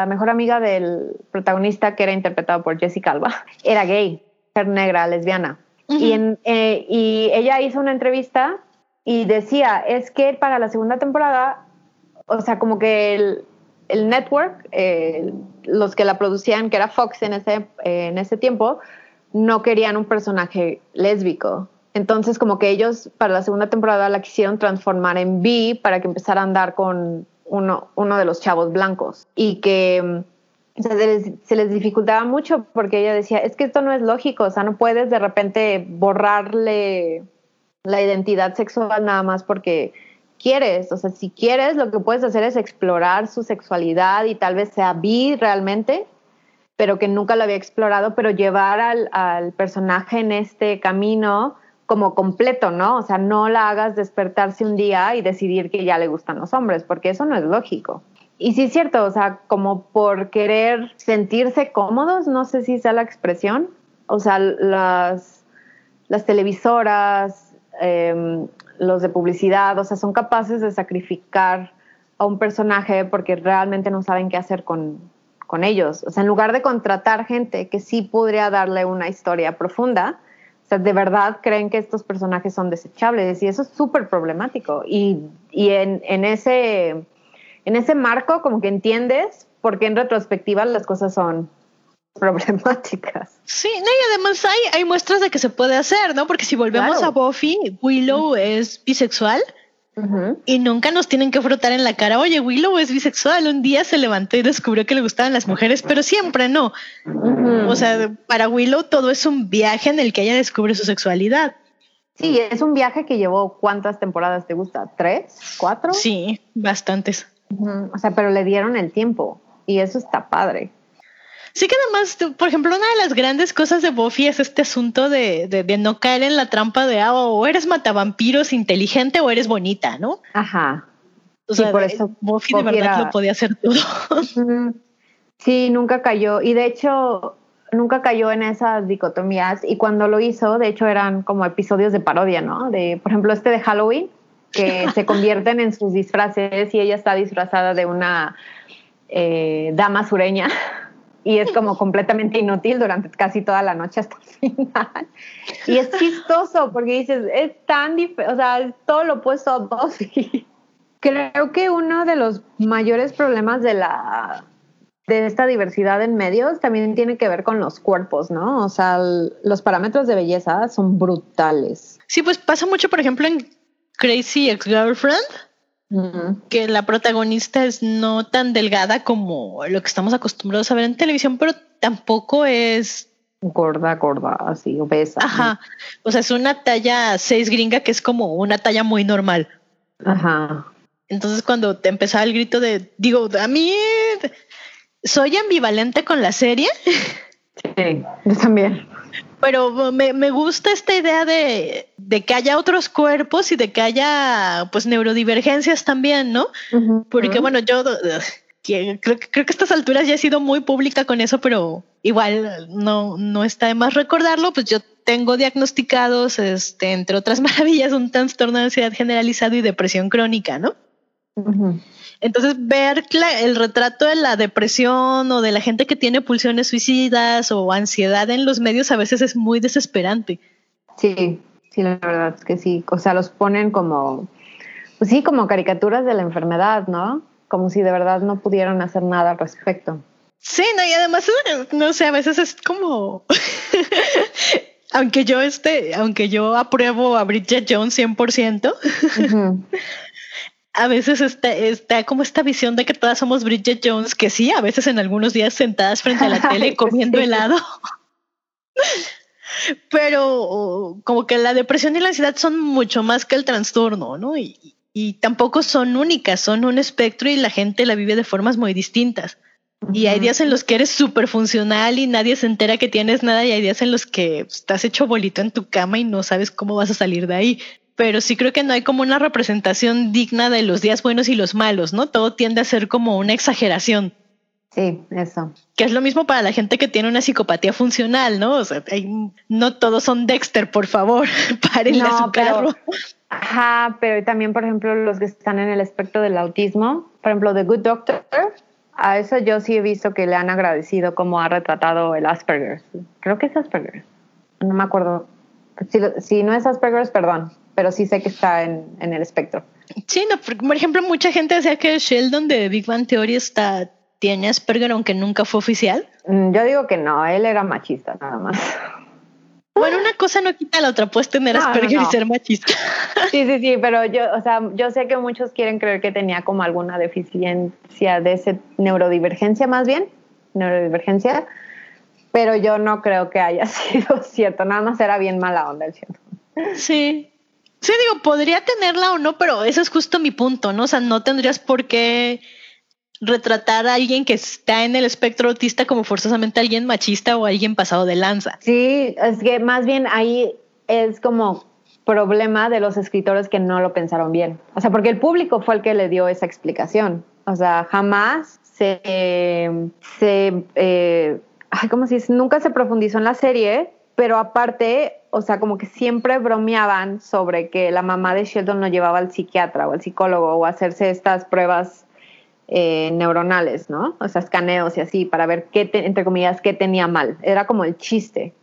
Speaker 1: mejor amiga del protagonista, que era interpretado por Jessica Alba, era gay, mujer negra, lesbiana.
Speaker 2: Ujú.
Speaker 1: y, en- eh, y ella hizo una entrevista y decía, es que para la segunda temporada, o sea, como que el, network, eh, los que la producían, que era Fox en ese, eh, en ese tiempo, no querían un personaje lésbico. Entonces, como que ellos para la segunda temporada la quisieron transformar en bi para que empezara a andar con uno, uno de los chavos blancos. Y que mm, se les, se les dificultaba mucho porque ella decía, es que esto no es lógico, o sea, no puedes de repente borrarle la identidad sexual nada más porque quieres, o sea, si quieres, lo que puedes hacer es explorar su sexualidad y tal vez sea bi realmente, pero que nunca lo había explorado, pero llevar al, personaje en este camino como completo, ¿no? O sea, no la hagas despertarse un día y decidir que ya le gustan los hombres, porque eso no es lógico. Y sí es cierto, o sea, como por querer sentirse cómodos, no sé si sea la expresión, o sea, las, las televisoras, eh, los de publicidad, o sea, son capaces de sacrificar a un personaje porque realmente no saben qué hacer con, con ellos. O sea, en lugar de contratar gente que sí podría darle una historia profunda, o sea, de verdad creen que estos personajes son desechables y eso es súper problemático. Y, y en, en, ese, en ese marco como que entiendes por qué en retrospectiva las cosas son problemáticas.
Speaker 2: Sí, no, y además hay, hay muestras de que se puede hacer, ¿no? Porque si volvemos
Speaker 1: Claro.
Speaker 2: a Buffy, Willow es bisexual y nunca nos tienen que frotar en la cara, oye, Willow es bisexual, un día se levantó y descubrió que le gustaban las mujeres, pero siempre no. O sea, para Willow todo es un viaje en el que ella descubre su sexualidad.
Speaker 1: Sí, es un viaje que llevó cuántas temporadas te gusta, tres, cuatro.
Speaker 2: Sí, bastantes.
Speaker 1: O sea, pero le dieron el tiempo y eso está padre.
Speaker 2: Sí que además, por ejemplo, una de las grandes cosas de Buffy es este asunto de, de, de no caer en la trampa de, ah, o eres matavampiros inteligente o eres bonita, ¿no?
Speaker 1: Ajá.
Speaker 2: O
Speaker 1: Sí, por eso
Speaker 2: Buffy de verdad
Speaker 1: era-
Speaker 2: lo podía hacer todo.
Speaker 1: Sí, nunca cayó. Y de hecho, nunca cayó en esas dicotomías. Y cuando lo hizo, de hecho, eran como episodios de parodia, ¿no? De, por ejemplo, este de Halloween, que se convierten en sus disfraces y ella está disfrazada de una eh, dama sureña. Y es como completamente inútil durante casi toda la noche hasta el final. Y es chistoso porque dices, es tan diferente, o sea, todo lo opuesto a Buffy. Creo que uno de los mayores problemas de la de esta diversidad en medios también tiene que ver con los cuerpos, ¿no? O sea, los parámetros de belleza son brutales.
Speaker 2: Sí, pues pasa mucho, por ejemplo, en Crazy Que la protagonista es no tan delgada como lo que estamos acostumbrados a ver en televisión, pero tampoco es,
Speaker 1: Gorda, gorda, así, obesa.
Speaker 2: ajá, o sea, es una talla 6 gringa que es como una talla muy normal.
Speaker 1: Ajá.
Speaker 2: Entonces cuando te empezaba el grito de, digo, a mí soy ambivalente con la serie,
Speaker 1: Sí, yo también.
Speaker 2: Pero me, me gusta esta idea de, de que haya otros cuerpos y de que haya pues neurodivergencias también, ¿no? Porque bueno, yo uh, creo, que- creo que a estas alturas ya he sido muy pública con eso, pero igual no, no está de más recordarlo, pues yo tengo diagnosticados, este, entre otras maravillas, un trastorno de ansiedad generalizado y depresión crónica, ¿no?
Speaker 1: Ujú.
Speaker 2: Entonces, ver el retrato de la depresión o de la gente que tiene pulsiones suicidas o ansiedad en los medios a veces es muy desesperante.
Speaker 1: Sí, sí, la verdad es que sí. O sea, los ponen como, pues sí, como caricaturas de la enfermedad, ¿no? Como si de verdad no pudieran hacer nada al respecto.
Speaker 2: Sí, no, y además, eh, no sé, a veces es como. aunque yo este, aunque yo apruebo a Bridget Jones 100%,
Speaker 1: Ujú.
Speaker 2: a veces está, está como esta visión de que todas somos Bridget Jones, que sí, a veces en algunos días sentadas frente a la tele
Speaker 1: Ay, pues
Speaker 2: comiendo
Speaker 1: sí.
Speaker 2: helado. Pero como que la depresión y la ansiedad son mucho más que el trastorno, ¿no? Y, y tampoco son únicas, son un espectro y la gente la vive de formas muy distintas. Y hay días en los que eres súper funcional y nadie se entera que tienes nada y hay días en los que estás hecho bolito en tu cama y no sabes cómo vas a salir de ahí. Pero sí creo que no hay como una representación digna de los días buenos y los malos, ¿no? Todo tiende a ser como una exageración.
Speaker 1: Sí, eso.
Speaker 2: Que es lo mismo para la gente que tiene una psicopatía funcional, ¿no? O sea, hay- no todos son Dexter, por favor, párenle a
Speaker 1: No,
Speaker 2: su
Speaker 1: pero-
Speaker 2: carro.
Speaker 1: Ajá, pero también, por ejemplo, los que están en el espectro del autismo, por ejemplo, The Good Doctor, a eso yo sí he visto que le han agradecido cómo ha retratado el Asperger. Creo que es Asperger. No me acuerdo. Si, si no es Asperger, perdón, pero sí sé que está en, en el espectro.
Speaker 2: Sí, no, por por ejemplo, mucha gente decía que Sheldon de Big Bang Theory está, tiene Asperger, aunque nunca fue oficial.
Speaker 1: Mm, Yo digo que no, él era machista nada más.
Speaker 2: Bueno, una cosa no quita la otra, puedes tener
Speaker 1: No, no,
Speaker 2: Asperger y ser machista.
Speaker 1: Sí, sí, sí, pero yo, o sea, yo sé que muchos quieren creer que tenía como alguna deficiencia de ese neurodivergencia más bien, neurodivergencia, pero yo no creo que haya sido cierto, nada más era bien mala onda el cierto.
Speaker 2: Sí. Sí, digo, podría tenerla o no, pero ese es justo mi punto, ¿no? O sea, no tendrías por qué retratar a alguien que está en el espectro autista como forzosamente alguien machista o alguien pasado de lanza.
Speaker 1: Sí, es que más bien ahí es como problema de los escritores que no lo pensaron bien. O sea, porque el público fue el que le dio esa explicación. O sea, jamás se, se eh, ay, ¿cómo se dice? Nunca se profundizó en la serie, pero aparte, o sea, como que siempre bromeaban sobre que la mamá de Sheldon lo llevaba al psiquiatra o al psicólogo o a hacerse estas pruebas eh, neuronales, ¿no? O sea, escaneos y así, para ver qué, te- entre comillas, qué tenía mal. Era como el chiste.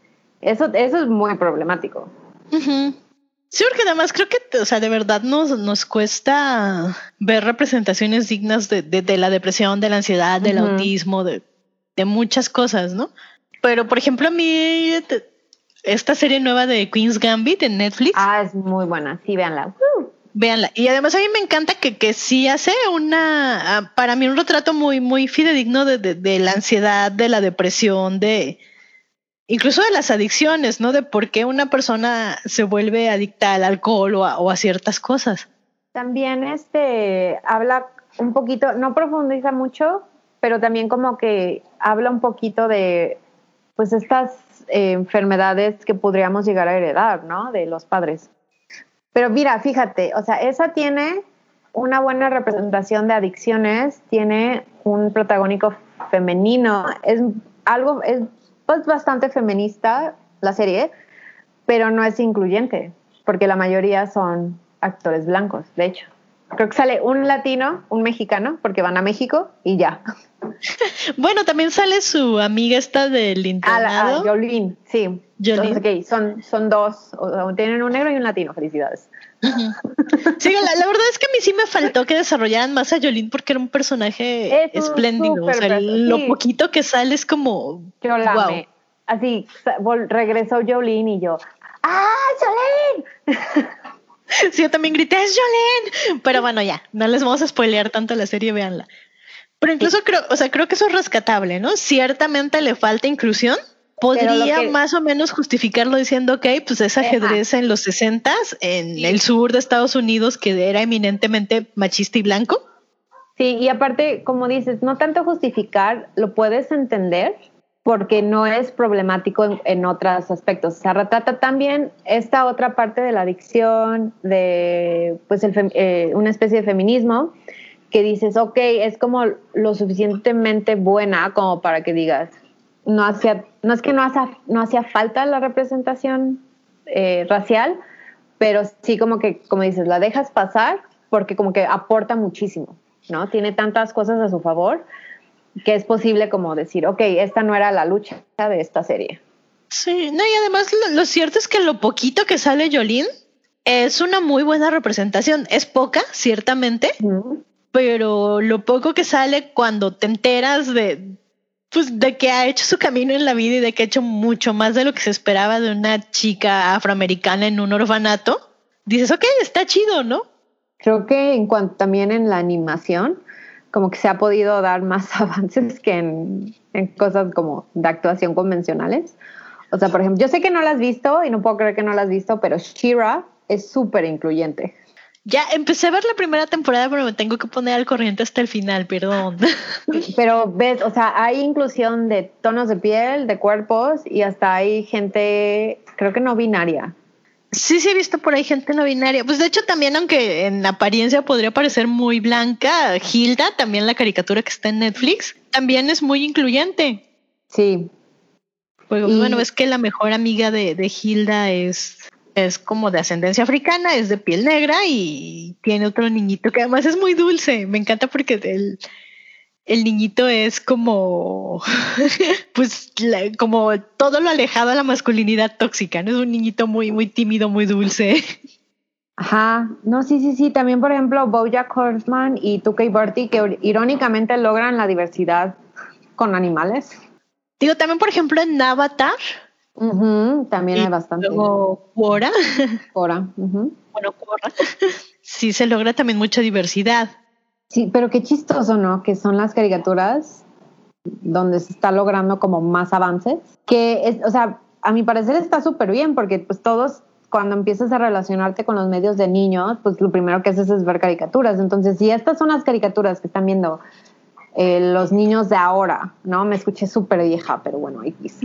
Speaker 1: Eso, eso es muy problemático.
Speaker 2: Sí, porque además creo que, o sea, de verdad nos, nos cuesta ver representaciones dignas de, de- de la depresión, de la ansiedad, del autismo, de, de muchas cosas, ¿no? Pero, por ejemplo, a mí, te- esta serie nueva de Queen's Gambit en Netflix,
Speaker 1: Ah, es muy buena. Sí, véanla. Uh,
Speaker 2: véanla. Y además a mí me encanta que, que sí hace una, ah, para mí un retrato muy, muy fidedigno de, de, de la ansiedad, de la depresión, de incluso de las adicciones, ¿no? De por qué una persona se vuelve adicta al alcohol o a, o a ciertas cosas.
Speaker 1: También este habla un poquito, no profundiza mucho, pero también como que habla un poquito de pues estas eh, enfermedades que podríamos llegar a heredar, ¿no? De los padres. Pero mira, fíjate, o sea, esa tiene una buena representación de adicciones, tiene un protagónico femenino, es algo, es pues, bastante feminista la serie, pero no es incluyente, porque la mayoría son actores blancos, de hecho. Creo que sale un latino, un mexicano, porque van a México y ya.
Speaker 2: Bueno, también sale su amiga esta del
Speaker 1: A la, a
Speaker 2: internado.
Speaker 1: Jolene, sí.
Speaker 2: Jolene.
Speaker 1: Entonces, ok, son, son dos, tienen un negro y un latino, felicidades.
Speaker 2: Sí, la, la verdad es que a mí sí me faltó que desarrollaran más a Jolene porque era un personaje
Speaker 1: Es un
Speaker 2: espléndido. O sea, lo
Speaker 1: sí.
Speaker 2: poquito que sale es como.
Speaker 1: Yo la amé. Así, regresó Jolene y yo, ¡ah, Jolene!
Speaker 2: Sí, yo también grité, es Jolene. Pero bueno, ya, no les vamos a spoilear tanto la serie, véanla. Pero incluso creo, o sea, creo que eso es rescatable, ¿no? Ciertamente le falta inclusión. Podría
Speaker 1: que-
Speaker 2: más o menos justificarlo diciendo, ok, pues es ajedrez en los 60 en el sur de Estados Unidos que era eminentemente machista y blanco.
Speaker 1: Sí, y aparte, como dices, no tanto justificar, lo puedes entender porque no es problemático en, en otros aspectos. O sea, retrata también esta otra parte de la adicción, de pues el eh, una especie de feminismo, que dices, ok, es como lo suficientemente buena como para que digas, no, hacía, no es que no, hacía, no hacía falta la representación eh, racial, pero sí como que, como dices, la dejas pasar porque como que aporta muchísimo, ¿no? Tiene tantas cosas a su favor que es posible como decir, ok, esta no era la lucha de esta serie.
Speaker 2: Sí, no, y además lo, lo cierto es que lo poquito que sale Jolene es una muy buena representación. Es poca, ciertamente, pero lo poco que sale cuando te enteras de pues de que ha hecho su camino en la vida y de que ha hecho mucho más de lo que se esperaba de una chica afroamericana en un orfanato, dices, ok, está chido, ¿no?
Speaker 1: Creo que en cuanto también en la animación, como que se ha podido dar más avances que en, en cosas como de actuación convencionales. O sea, por ejemplo, yo sé que no la has visto y no puedo creer que no la has visto, pero Shira es súper incluyente.
Speaker 2: Ya empecé a ver la primera temporada, pero me tengo que poner al corriente hasta el final, perdón.
Speaker 1: Pero ves, o sea, hay inclusión de tonos de piel, de cuerpos y hasta hay gente, creo que no binaria.
Speaker 2: Sí, sí he visto por ahí gente no binaria. Pues de hecho también, aunque en apariencia podría parecer muy blanca, Hilda, también la caricatura que está en Netflix, también es muy incluyente.
Speaker 1: Sí.
Speaker 2: Pues,
Speaker 1: Y-
Speaker 2: Bueno, es que la mejor amiga de, de Hilda es, es como de ascendencia africana, es de piel negra y tiene otro niñito que además es muy dulce. Me encanta porque el, el niñito es como, pues, la- como todo lo alejado a la masculinidad tóxica, ¿no? Es un niñito muy, muy tímido, muy dulce.
Speaker 1: Ajá, no, sí, sí, sí. También, por ejemplo, Bojack Horseman y Tuca y Bertie, que irónicamente logran la diversidad con animales.
Speaker 2: Digo, también, por ejemplo, en Avatar,
Speaker 1: Ujú, también
Speaker 2: Y
Speaker 1: hay bastante.
Speaker 2: luego Quora,
Speaker 1: ujú.
Speaker 2: bueno, Quora, sí se logra también mucha diversidad.
Speaker 1: Sí, pero qué chistoso, ¿no? Que son las caricaturas donde se está logrando como más avances. Que es, o sea, a mi parecer está súper bien porque pues todos cuando empiezas a relacionarte con los medios de niños, pues lo primero que haces es ver caricaturas. Entonces, si estas son las caricaturas que están viendo eh, los niños de ahora, ¿no? Me escuché súper vieja, pero bueno, X.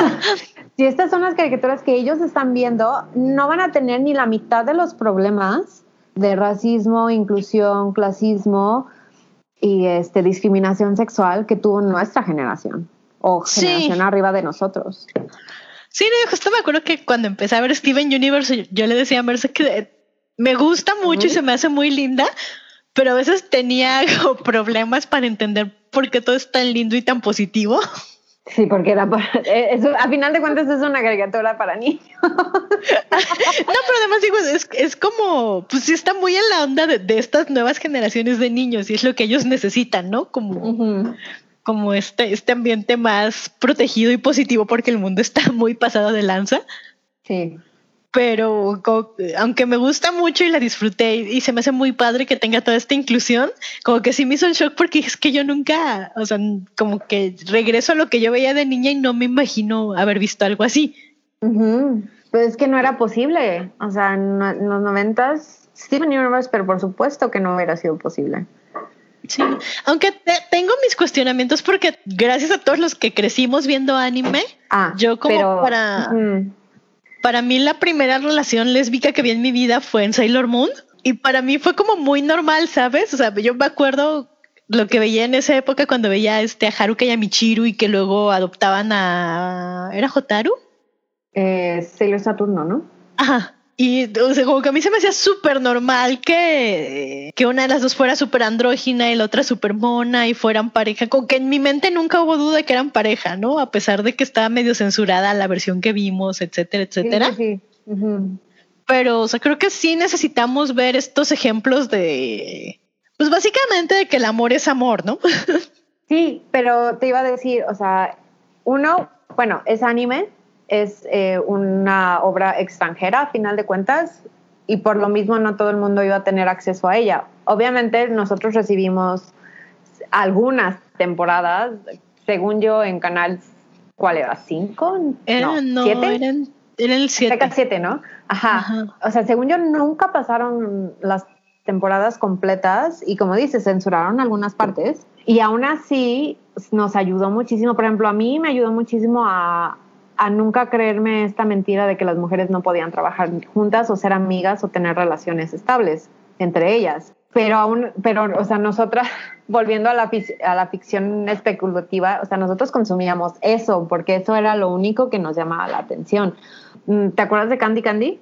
Speaker 1: si estas son las caricaturas que ellos están viendo, no van a tener ni la mitad de los problemas de racismo, inclusión, clasismo y este, discriminación sexual que tuvo nuestra generación o
Speaker 2: Sí.
Speaker 1: generación arriba de nosotros.
Speaker 2: Sí, justo me acuerdo que cuando empecé a ver Steven Universe, yo le decía a Merce que me gusta mucho y se me hace muy linda, pero a veces tenía problemas para entender por qué todo es tan lindo y tan positivo.
Speaker 1: Sí, porque era para, eh, eso, a final de cuentas es una caricatura para niños.
Speaker 2: No, pero además digo, es, es como, pues sí está muy en la onda de, de estas nuevas generaciones de niños y es lo que ellos necesitan, ¿no? Como, como este, este ambiente más protegido y positivo porque el mundo está muy pasado de lanza.
Speaker 1: Sí.
Speaker 2: Pero aunque me gusta mucho y la disfruté y, y se me hace muy padre que tenga toda esta inclusión, como que sí me hizo el shock porque es que yo nunca, o sea, como que regreso a lo que yo veía de niña y no me imagino haber visto algo así.
Speaker 1: Ujú. Pues es que no era posible. O sea, en, en los noventas, Steven Universe, pero por supuesto que no hubiera sido posible.
Speaker 2: Sí, aunque te- tengo mis cuestionamientos porque gracias a todos los que crecimos viendo anime,
Speaker 1: Ah,
Speaker 2: Yo como
Speaker 1: pero-
Speaker 2: para-. Para mí la primera relación lésbica que vi en mi vida fue en Sailor Moon y para mí fue como muy normal, ¿sabes? O sea, yo me acuerdo lo que veía en esa época cuando veía este a Haruka y a Michiru y que luego adoptaban a ¿era Hotaru?
Speaker 1: Eh, Sailor Saturno, ¿no?
Speaker 2: Ajá. Y o sea, como que a mí se me hacía súper normal que, que una de las dos fuera súper andrógina y la otra súper mona y fueran pareja. Como que en mi mente nunca hubo duda de que eran pareja, ¿no? A pesar de que estaba medio censurada la versión que vimos, etcétera, etcétera.
Speaker 1: Sí, sí.
Speaker 2: Pero, o sea, creo que sí necesitamos ver estos ejemplos de, pues básicamente de que el amor es amor, ¿no?
Speaker 1: Sí, pero te iba a decir, o sea, uno, bueno, es anime, es eh, una obra extranjera a final de cuentas y por lo mismo no todo el mundo iba a tener acceso a ella. Obviamente nosotros recibimos algunas temporadas, según yo, en canal, ¿cuál era? ¿Cinco?
Speaker 2: Era, no,
Speaker 1: ¿Siete?
Speaker 2: eran, eran el siete.
Speaker 1: Azteca 7, ¿no? Ajá.
Speaker 2: Ajá.
Speaker 1: O sea, según yo, nunca pasaron las temporadas completas y como dices, censuraron algunas partes y aún así nos ayudó muchísimo. Por ejemplo, a mí me ayudó muchísimo a, a nunca creerme esta mentira de que las mujeres no podían trabajar juntas o ser amigas o tener relaciones estables entre ellas. Pero aún, pero, o sea, nosotras, volviendo a la, fic- a la ficción especulativa, o sea, nosotros consumíamos eso, porque eso era lo único que nos llamaba la atención. Mm, ¿Te acuerdas de Candy Candy?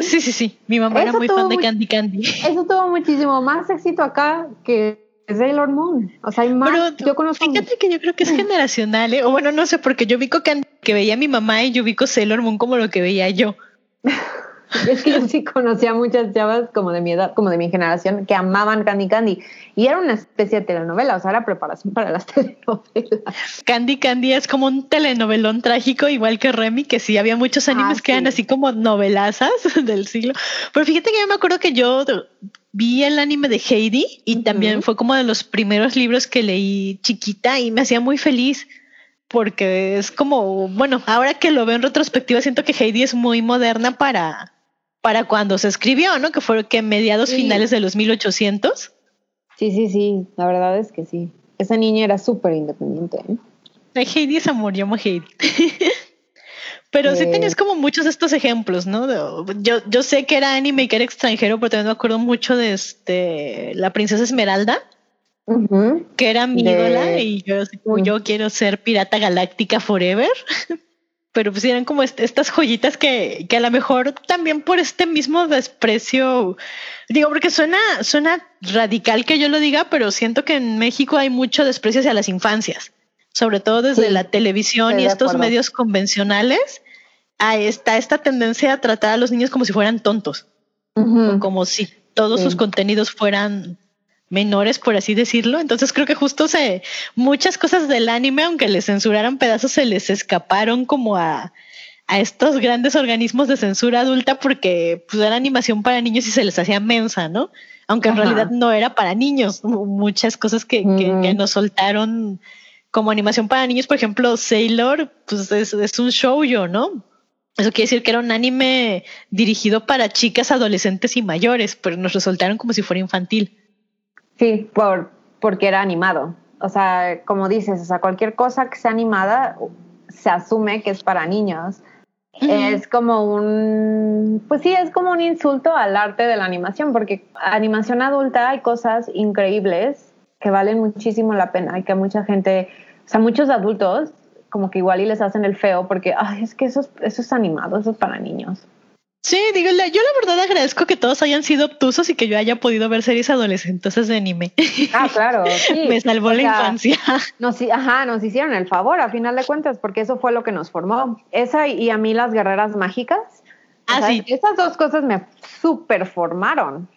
Speaker 2: Sí, sí, sí. Mi mamá era muy fan de Candy Candy.
Speaker 1: Eso tuvo muchísimo más éxito acá que Sailor Moon. O sea, hay más.
Speaker 2: Pero
Speaker 1: yo conozco.
Speaker 2: fíjate que yo creo que es generacional, ¿eh? O bueno, no sé, porque yo vi Candy que veía mi mamá y yo vi Sailor Moon como lo que veía yo.
Speaker 1: Es que yo sí conocía muchas chavas como de mi edad, como de mi generación, que amaban Candy Candy. Y era una especie de telenovela, o sea, era preparación para las telenovelas.
Speaker 2: Candy Candy es como un telenovelón trágico, igual que Remy, que sí había muchos animes
Speaker 1: Ah,
Speaker 2: que eran
Speaker 1: sí.
Speaker 2: así como novelazas del siglo. Pero fíjate que yo me acuerdo que yo vi el anime de Heidi y también fue como de los primeros libros que leí chiquita y me hacía muy feliz porque es como, bueno, ahora que lo veo en retrospectiva, siento que Heidi es muy moderna para, para cuando se escribió, ¿no? Que fue que mediados
Speaker 1: Sí.
Speaker 2: finales de los 1800.
Speaker 1: Sí, sí, sí, la verdad es que sí. Esa niña era súper independiente. ¿eh?
Speaker 2: Heidi es amor, yo amo Heidi. pero sí
Speaker 1: Eh.
Speaker 2: tenías como muchos de estos ejemplos, ¿no? Yo, yo sé que era anime y que era extranjero, pero también me acuerdo mucho de este la princesa Esmeralda, que era mi
Speaker 1: De-
Speaker 2: ídola, y yo así como yo quiero ser pirata galáctica forever. pero pues eran como est- estas joyitas que, que a lo mejor también por este mismo desprecio, digo, porque suena, suena radical que yo lo diga, pero siento que en México hay mucho desprecio hacia las infancias, sobre todo desde
Speaker 1: Sí,
Speaker 2: la televisión y estos
Speaker 1: acuerdo.
Speaker 2: medios convencionales. Ahí está esta tendencia a tratar a los niños como si fueran tontos,
Speaker 1: Ujú.
Speaker 2: como si todos
Speaker 1: Sí.
Speaker 2: sus contenidos fueran menores, por así decirlo. Entonces creo que justo se muchas cosas del anime, aunque les censuraran pedazos, se les escaparon como a, a estos grandes organismos de censura adulta porque pues era animación para niños y se les hacía mensa, ¿no? Aunque en realidad no era para niños. Mu- Muchas cosas que, que- que nos soltaron como animación para niños, por ejemplo, Sailor, pues es, es un shoujo, ¿no? Eso quiere decir que era un anime dirigido para chicas, adolescentes y mayores, pero nos resultaron como si fuera infantil.
Speaker 1: Sí, por, porque era animado. O sea, como dices, o sea, cualquier cosa que sea animada se asume que es para niños. Es como un, pues sí, es como un insulto al arte de la animación, porque animación adulta hay cosas increíbles que valen muchísimo la pena y que mucha gente, o sea, muchos adultos como que igual y les hacen el feo porque, ay, es que eso es, eso es animado, eso es para niños.
Speaker 2: Sí, digo, yo la verdad agradezco que todos hayan sido obtusos y que yo haya podido ver series adolescentes de anime.
Speaker 1: Ah, claro, sí.
Speaker 2: Me salvó
Speaker 1: O
Speaker 2: la infancia.
Speaker 1: Nos, ajá, nos hicieron el favor, a final de cuentas, porque eso fue lo que nos formó. Esa y a mí las guerreras mágicas.
Speaker 2: Ah, sí.
Speaker 1: Esas dos cosas me super formaron.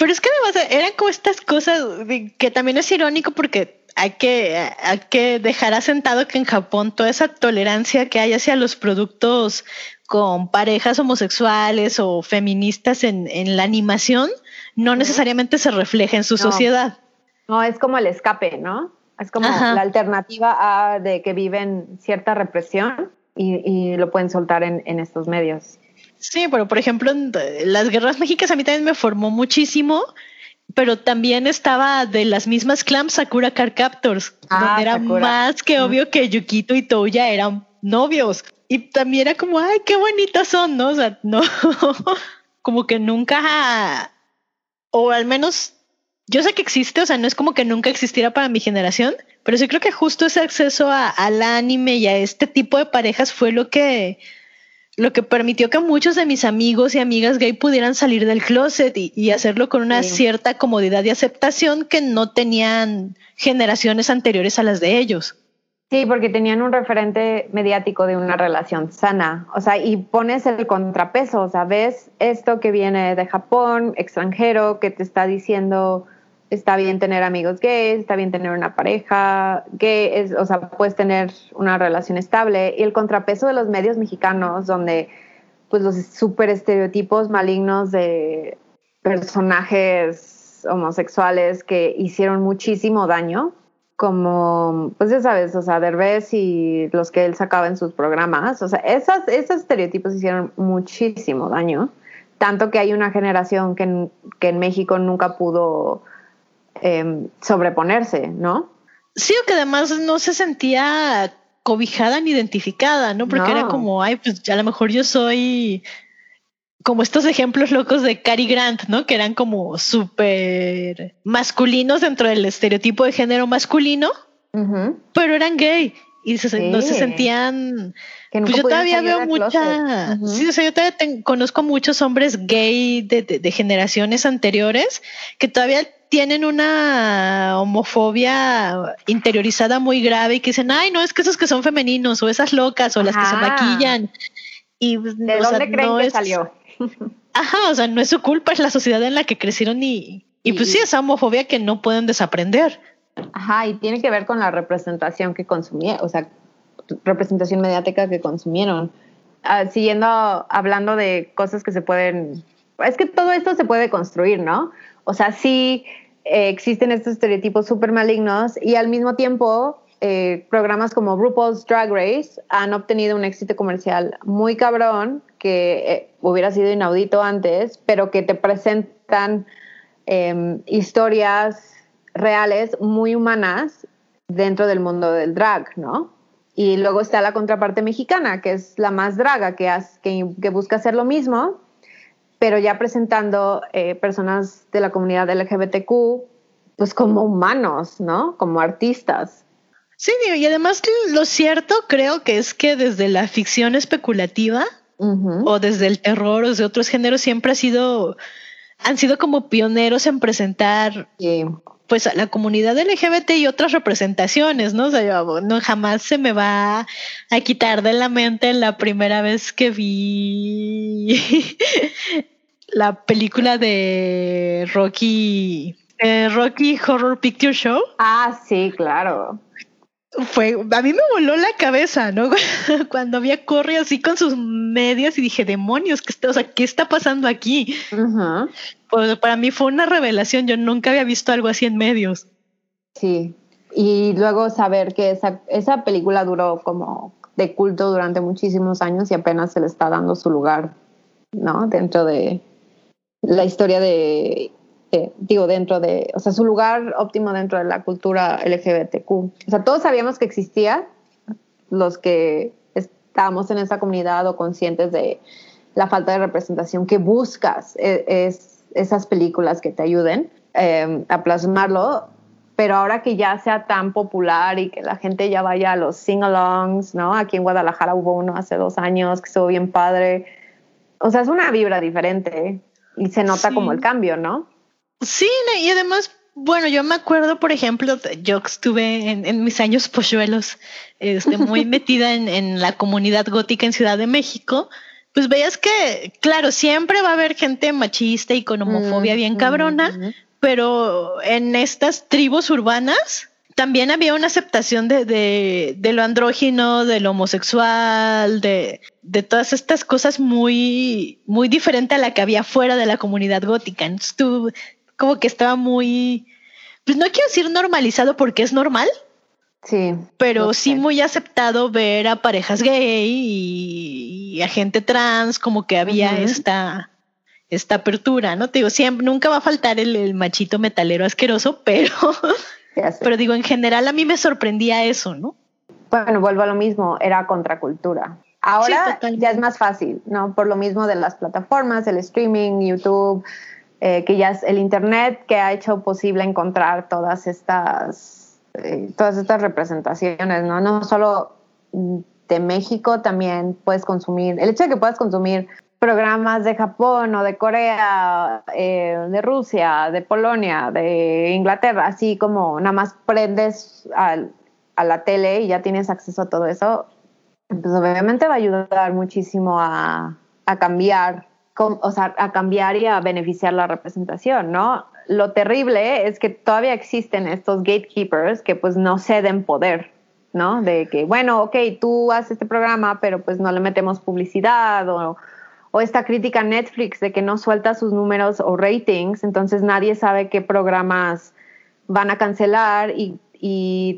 Speaker 2: Pero es que además eran como estas cosas de- que también es irónico porque hay que, hay que dejar asentado que en Japón toda esa tolerancia que hay hacia los productos con parejas homosexuales o feministas en, en la animación no necesariamente se refleja en su
Speaker 1: No.
Speaker 2: sociedad.
Speaker 1: No, es como el escape, ¿no? Es como
Speaker 2: Ajá.
Speaker 1: la alternativa a de que viven cierta represión y, y lo pueden soltar en, en estos medios.
Speaker 2: Sí, pero por ejemplo, en las guerras mágicas a mí también me formó muchísimo, pero también estaba de las mismas clams Sakura Card Captors,
Speaker 1: Ah,
Speaker 2: donde era
Speaker 1: Sakura.
Speaker 2: más que obvio que Yukito y Touya eran novios. Y también era como, ay, qué bonitas son, ¿no? O sea, no, como que nunca, o al menos, yo sé que existe, o sea, no es como que nunca existiera para mi generación, pero sí creo que justo ese acceso a- al anime y a este tipo de parejas fue lo que lo que permitió que muchos de mis amigos y amigas gay pudieran salir del closet y, y hacerlo con una
Speaker 1: Sí.
Speaker 2: cierta comodidad y aceptación que no tenían generaciones anteriores a las de ellos.
Speaker 1: Sí, porque tenían un referente mediático de una relación sana. O sea, y pones el contrapeso, o sea, ves esto que viene de Japón, extranjero, que te está diciendo, está bien tener amigos gays, está bien tener una pareja gay, es, o sea, puedes tener una relación estable. Y el contrapeso de los medios mexicanos, donde pues los super estereotipos malignos de personajes homosexuales que hicieron muchísimo daño, como, pues ya sabes, o sea, Derbez y los que él sacaba en sus programas, o sea, esas, esos estereotipos hicieron muchísimo daño, tanto que hay una generación que que en México nunca pudo eh, sobreponerse, ¿no?
Speaker 2: Sí, o que además no se sentía cobijada ni identificada, ¿no? Porque
Speaker 1: No.
Speaker 2: era como, ay, pues a lo mejor yo soy como estos ejemplos locos de Cary Grant, ¿no? Que eran como súper masculinos dentro del estereotipo de género masculino, pero eran gay y se- no se sentían
Speaker 1: Que
Speaker 2: Pues yo todavía veo mucha, sí, o sea, yo todavía conozco muchos hombres gay de, de- de generaciones anteriores que todavía tienen una homofobia interiorizada muy grave y que dicen, ay, no, es que esos que son femeninos o esas locas o las que se maquillan. Y,
Speaker 1: ¿De
Speaker 2: sea,
Speaker 1: dónde creen
Speaker 2: no
Speaker 1: que
Speaker 2: es-
Speaker 1: salió?
Speaker 2: Ajá, o sea, no es su culpa, es la sociedad en la que crecieron y, y pues sí, esa homofobia que no pueden desaprender.
Speaker 1: Ajá, y tiene que ver con la representación que consumieron, o sea, representación mediática que consumieron. Ah, siguiendo hablando de cosas que se pueden, es que todo esto se puede construir, ¿no? O sea, sí eh, existen estos estereotipos súper malignos y al mismo tiempo eh, programas como RuPaul's Drag Race han obtenido un éxito comercial muy cabrón que eh, hubiera sido inaudito antes, pero que te presentan em, historias reales muy humanas dentro del mundo del drag, ¿no? Y luego está la contraparte mexicana, que es la más draga, que, que, busca hacer lo mismo, pero ya presentando eh, personas de la comunidad LGBTQ, pues como humanos, ¿no? Como artistas.
Speaker 2: Sí, y además lo cierto creo que es que desde la ficción especulativa o desde el terror o de otros géneros siempre ha sido, han sido como pioneros en presentar pues a la comunidad LGBT y otras representaciones, ¿no? O sea, no jamás se me va a quitar de la mente la primera vez que vi la película de Rocky, eh, Rocky Horror Picture Show.
Speaker 1: Ah, sí, claro
Speaker 2: fue, a mí me voló la cabeza, ¿no? Cuando había corre así con sus medias y dije, demonios, ¿qué está, o sea, ¿qué está pasando aquí? pues para mí fue una revelación, yo nunca había visto algo así en medios.
Speaker 1: Sí, y luego saber que esa, esa película duró como de culto durante muchísimos años y apenas se le está dando su lugar, ¿no? Dentro de la historia de eh, digo, dentro de, o sea, su lugar óptimo dentro de la cultura LGBTQ. O sea, todos sabíamos que existía, los que estábamos en esa comunidad o conscientes de la falta de representación que buscas e, es, esas películas que te ayuden em, a plasmarlo, pero ahora que ya sea tan popular y que la gente ya vaya a los sing-alongs, ¿no? Aquí en Guadalajara hubo uno hace dos años que estuvo bien padre. O sea, es una vibra diferente y se nota como el cambio, ¿no?
Speaker 2: Sí, y además, bueno, yo me acuerdo, por ejemplo, yo estuve en, mis años polluelos, este, muy metida en, la comunidad gótica en Ciudad de México. Pues veías que, claro, siempre va a haber gente machista y con homofobia bien cabrona, pero en estas tribus urbanas también había una aceptación de, de, lo andrógino, de lo homosexual, de, de, todas estas cosas muy, muy diferente a la que había fuera de la comunidad gótica. Entonces tú como que estaba muy, pues no quiero decir normalizado porque es normal.
Speaker 1: Sí.
Speaker 2: Pero sí muy aceptado ver a parejas gay y, a gente trans, como que había esta, esta apertura, ¿no? Te digo, siempre, nunca va a faltar el, machito metalero asqueroso, pero, pero digo, en general a mí me sorprendía eso, ¿no?
Speaker 1: Bueno, vuelvo a lo mismo, era contracultura. Ahora ya es más fácil, ¿no? Por lo mismo de las plataformas, el streaming, YouTube, eh, que ya es el Internet que ha hecho posible encontrar todas estas, eh, todas estas representaciones, ¿no? No solo de México, también puedes consumir, el hecho de que puedas consumir programas de Japón o de Corea, eh, de Rusia, de Polonia, de Inglaterra, así como nada más prendes a la tele y ya tienes acceso a todo eso, pues obviamente va a ayudar muchísimo a cambiar o sea, a cambiar y a beneficiar la representación, ¿no? Lo terrible es que todavía existen estos gatekeepers que pues no ceden poder, ¿no? De que, bueno, ok, tú haces este programa, pero pues no le metemos publicidad o, o esta crítica a Netflix de que no suelta sus números o ratings, entonces nadie sabe qué programas van a cancelar y,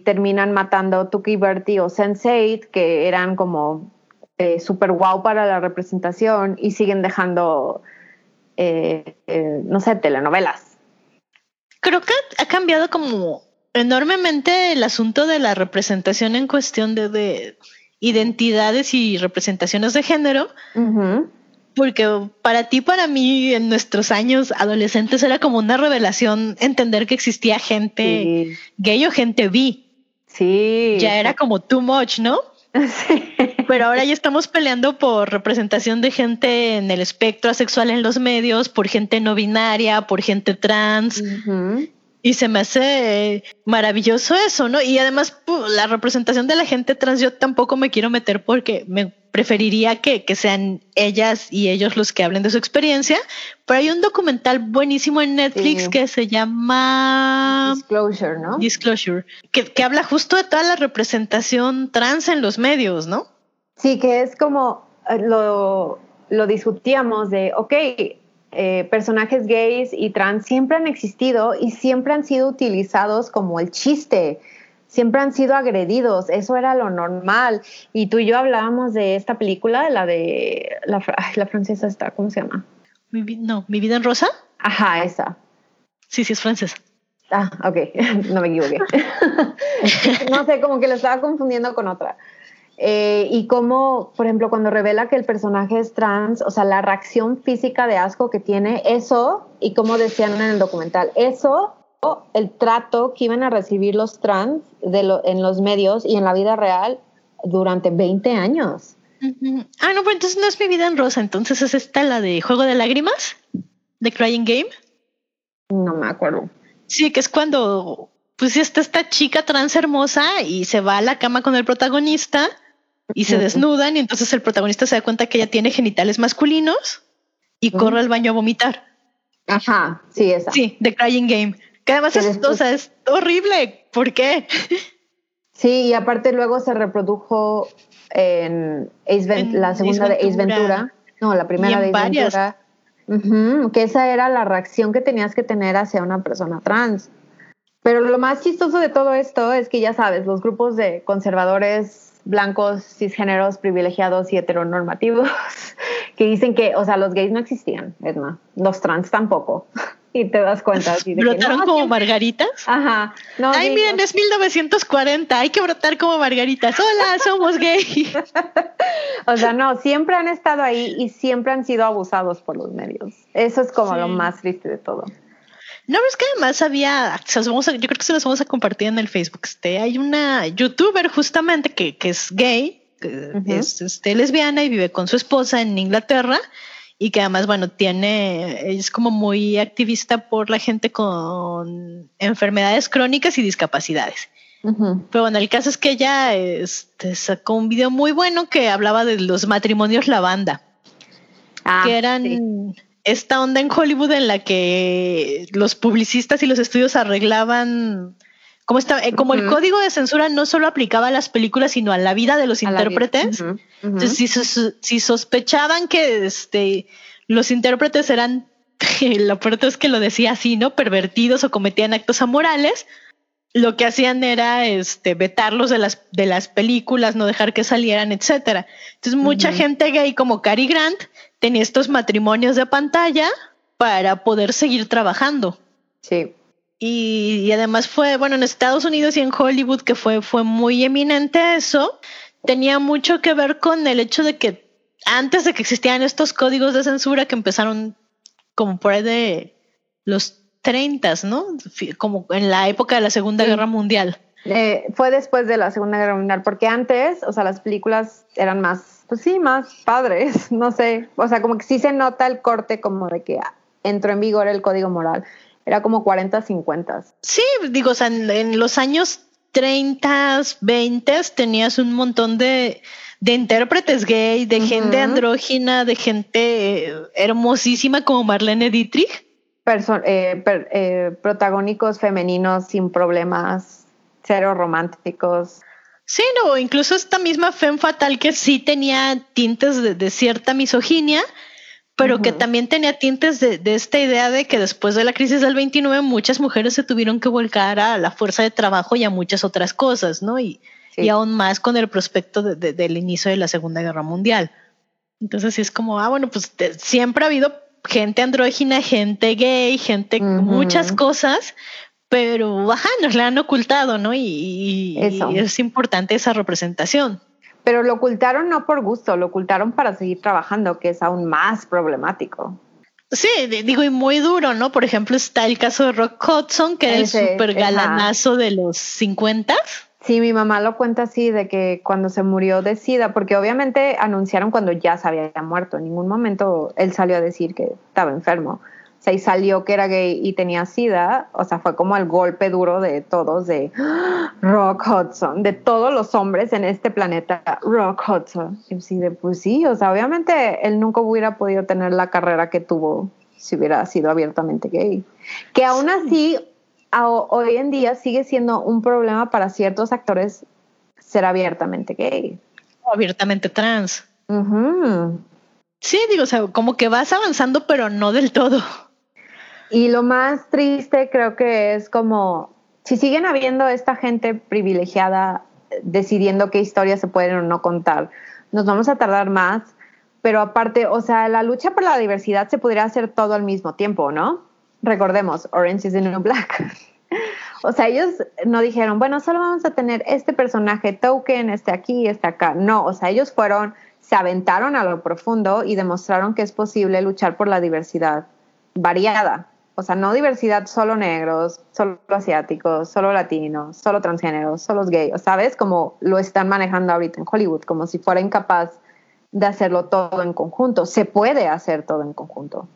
Speaker 1: terminan matando Tuki Bertie o Sense8, que eran como eh, super guau para la representación y siguen dejando, eh, eh, no sé, telenovelas.
Speaker 2: Creo que ha cambiado como enormemente el asunto de la representación en cuestión de, identidades y representaciones de género. Porque para ti, para mí, en nuestros años adolescentes era como una revelación entender que existía gente gay o gente bi.
Speaker 1: Sí.
Speaker 2: Ya era como too much, ¿no? Sí. Pero ahora ya estamos peleando por representación de gente en el espectro asexual en los medios, por gente no binaria, por gente trans. Y se me hace maravilloso eso, ¿no? Y además la representación de la gente trans yo tampoco me quiero meter porque me preferiría que, sean ellas y ellos los que hablen de su experiencia. Pero hay un documental buenísimo en Netflix que se llama
Speaker 1: Disclosure, ¿no?
Speaker 2: Disclosure, que, que habla justo de toda la representación trans en los medios, ¿no?
Speaker 1: Sí, que es como eh, lo, lo discutíamos de, ok, eh, personajes gays y trans siempre han existido y siempre han sido utilizados como el chiste. siempre han sido agredidos, eso era lo normal. Y tú y yo hablábamos de esta película, la de la, ay, la francesa está, ¿cómo se llama?
Speaker 2: Mi no, mi vida en rosa.
Speaker 1: Ajá, esa.
Speaker 2: Sí, sí, es francesa.
Speaker 1: Ah, ok, no me equivoqué. no sé, como que lo estaba confundiendo con otra. Eh, y como, por ejemplo, cuando revela que el personaje es trans, o sea, la reacción física de asco que tiene, eso, y como decían en el documental, eso, el trato que iban a recibir los trans de lo- en los medios y en la vida real durante 20 años.
Speaker 2: Ah, no, pero entonces no es mi vida en rosa. Entonces es esta la de Juego de Lágrimas, de Crying Game.
Speaker 1: No me acuerdo.
Speaker 2: Sí, que es cuando pues está esta chica trans hermosa y se va a la cama con el protagonista y se desnudan y entonces el protagonista se da cuenta que ella tiene genitales masculinos y corre al baño a vomitar.
Speaker 1: Ajá, sí, esa.
Speaker 2: Sí, de Crying Game. Que además es, o sea, es horrible. ¿Por qué?
Speaker 1: Sí, y aparte luego se reprodujo en, Ace Ven-
Speaker 2: En
Speaker 1: la segunda
Speaker 2: Ace
Speaker 1: de Ace
Speaker 2: Ventura.
Speaker 1: No, la primera de Ace
Speaker 2: varias.
Speaker 1: Ventura. Que esa era la reacción que tenías que tener hacia una persona trans. Pero lo más chistoso de todo esto es que ya sabes, los grupos de conservadores blancos, cisgéneros, privilegiados y heteronormativos, que dicen que, o sea, los gays no existían, Edna, los trans tampoco. Y te das cuenta. así de que,
Speaker 2: Brotaron
Speaker 1: no,
Speaker 2: como
Speaker 1: siempre-
Speaker 2: margaritas.
Speaker 1: Ajá. No,
Speaker 2: Ay, miren, es 1940, hay que brotar como margaritas. Hola, somos gay.
Speaker 1: O sea, no, siempre han estado ahí y siempre han sido abusados por los medios. Eso es como
Speaker 2: Sí.
Speaker 1: lo más triste de todo.
Speaker 2: No, pero es que además había, vamos a- yo creo que se los vamos a compartir en el Facebook. Este, hay una youtuber justamente que, que es gay, que es este, lesbiana y vive con su esposa en Inglaterra y que además, bueno, tiene, es como muy activista por la gente con enfermedades crónicas y discapacidades. Pero bueno, el caso es que ella este, sacó un video muy bueno que hablaba de los matrimonios lavanda
Speaker 1: Ah,
Speaker 2: que eran
Speaker 1: sí.
Speaker 2: Esta onda en Hollywood en la que los publicistas y los estudios arreglaban como esta, eh, como el código de censura no solo aplicaba a las películas sino a la vida de los
Speaker 1: A
Speaker 2: intérpretes. Entonces, si, sos- si sospechaban que este los intérpretes eran lo peor es que lo decía así, ¿no? Pervertidos o cometían actos amorales, lo que hacían era este vetarlos de las de las películas, no dejar que salieran, etcétera. Entonces, mucha gente gay como Cary Grant tenía estos matrimonios de pantalla para poder seguir trabajando.
Speaker 1: Sí.
Speaker 2: Y, y además fue, bueno, en Estados Unidos y en Hollywood, que fue, fue muy eminente eso, tenía mucho que ver con el hecho de que antes de que existieran estos códigos de censura que empezaron como por ahí de los 30, ¿no? Como en la época de la Segunda
Speaker 1: Sí.
Speaker 2: Guerra Mundial.
Speaker 1: Eh, fue después de la Segunda Guerra Mundial, porque antes, o sea, las películas eran más, pues sí, más padres, no sé. O sea, como que sí se nota el corte como de que entró en vigor el código moral. Era como 40, 50.
Speaker 2: Sí, digo, o sea, en, en los años 30, 20 tenías un montón de, de intérpretes gay, de
Speaker 1: Ujú.
Speaker 2: gente andrógina, de gente eh, hermosísima como Marlene Dietrich.
Speaker 1: Perso- eh, per- eh, protagónicos femeninos sin problemas, cero románticos.
Speaker 2: Sí, no, incluso esta misma Femme Fatal que sí tenía tintes de, de cierta misoginia, pero que también tenía tintes de, de esta idea de que después de la crisis del 29 muchas mujeres se tuvieron que volcar a la fuerza de trabajo y a muchas otras cosas, ¿no? Y,
Speaker 1: Sí.
Speaker 2: y aún más con el prospecto de- de- del inicio de la Segunda Guerra Mundial. Entonces sí es como, ah, bueno, pues siempre ha habido gente andrógina, gente gay, gente muchas cosas, pero ajá, nos la han ocultado, ¿no? Y, y-
Speaker 1: Eso.
Speaker 2: y es importante esa representación.
Speaker 1: Pero lo ocultaron no por gusto, lo ocultaron para seguir trabajando, que es aún más problemático.
Speaker 2: Sí, di- digo, y muy duro, ¿no? Por ejemplo, está el caso de Rock Hudson, que era el
Speaker 1: Ese,
Speaker 2: super
Speaker 1: ajá.
Speaker 2: galanazo de los 50.
Speaker 1: Sí, mi mamá lo cuenta así, de que cuando se murió de SIDA, porque obviamente anunciaron cuando ya se había muerto, en ningún momento él salió a decir que estaba enfermo. Sea, y salió que era gay y tenía SIDA, o sea, fue como el golpe duro de todos, de ¡Ah! Rock Hudson, de todos los hombres en este planeta, Rock Hudson. Y así de, pues sí, o sea, obviamente él nunca hubiera podido tener la carrera que tuvo si hubiera sido abiertamente gay. Que aún así, a- hoy en día sigue siendo un problema para ciertos actores ser abiertamente gay.
Speaker 2: o abiertamente trans. Sí, digo, o sea, como que vas avanzando, pero no del todo.
Speaker 1: Y lo más triste creo que es como si siguen habiendo esta gente privilegiada eh, decidiendo qué historias se pueden o no contar, nos vamos a tardar más, pero aparte, o sea, la lucha por la diversidad se podría hacer todo al mismo tiempo, ¿no? Recordemos, Orange is the New Black. o sea, ellos no dijeron, bueno, solo vamos a tener este personaje token, este aquí, este acá. No, o sea, ellos fueron, se aventaron a lo profundo y demostraron que es posible luchar por la diversidad variada. O sea, no diversidad solo negros, solo asiáticos, solo latinos, solo transgéneros, solo gays, ¿sabes? Como lo están manejando ahorita en Hollywood, como si fuera incapaz de hacerlo todo en conjunto. Se puede hacer todo en conjunto.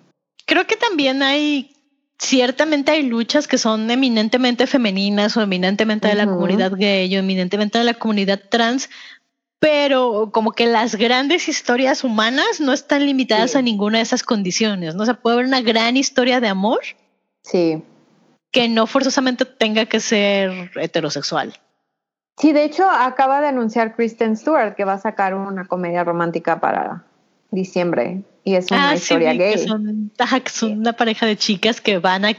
Speaker 2: Creo que también hay, ciertamente hay luchas que son eminentemente femeninas o eminentemente de la comunidad gay o eminentemente de la comunidad trans, pero como que las grandes historias humanas no están limitadas a ninguna de esas condiciones, ¿no? se puede ver una gran historia de amor.
Speaker 1: Sí.
Speaker 2: Que no forzosamente tenga que ser heterosexual.
Speaker 1: Sí, de hecho, acaba de anunciar Kristen Stewart que va a sacar una comedia romántica para diciembre. Y es una ah, historia gay.
Speaker 2: son, una pareja de chicas que van a,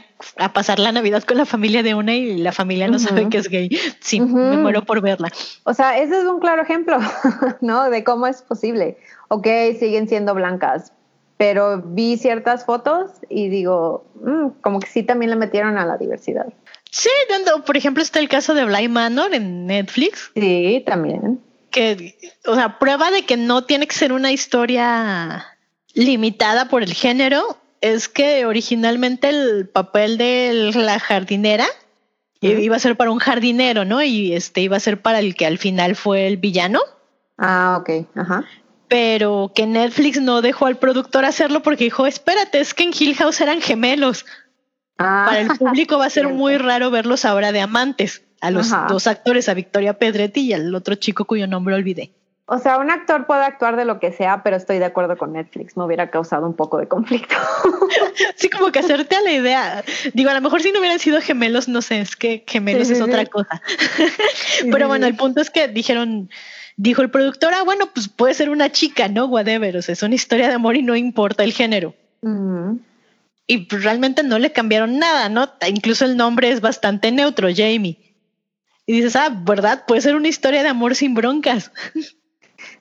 Speaker 2: pasar la Navidad con la familia de una y la familia no sabe que es gay. Sí, me muero por verla.
Speaker 1: O sea, ese es un claro ejemplo, ¿no? De cómo es posible. Ok, siguen siendo blancas, pero vi ciertas fotos y digo, mm, como que sí también le metieron a la diversidad.
Speaker 2: Sí, dando, por ejemplo, está el caso de Bly Manor en Netflix.
Speaker 1: Sí, también.
Speaker 2: Que, o sea, prueba de que no tiene que ser una historia limitada por el género es que originalmente el papel de la jardinera iba a ser para un jardinero, ¿no? Y este iba a ser para el que al final fue el villano.
Speaker 1: Ah, ok, ajá.
Speaker 2: Pero que Netflix no dejó al productor hacerlo porque dijo, espérate, es que en Hill House eran gemelos. Ah, para el público va a ser muy raro verlos ahora de amantes, a los dos actores, a Victoria Pedretti y al otro chico cuyo nombre olvidé.
Speaker 1: O sea, un actor puede actuar de lo que sea, pero estoy de acuerdo con Netflix. Me hubiera causado un poco de conflicto.
Speaker 2: sí, como que hacerte a la idea. Digo, a lo mejor si no hubieran sido gemelos, no sé, es que gemelos es otra cosa. pero bueno, el punto es que dijeron, dijo el productor, ah, bueno, pues puede ser una chica, ¿no? Whatever. O sea, es una historia de amor y no importa el género. Y pues, realmente no le cambiaron nada, ¿no? Incluso el nombre es bastante neutro, Jamie. Y dices, ah, ¿verdad? Puede ser una historia de amor sin broncas.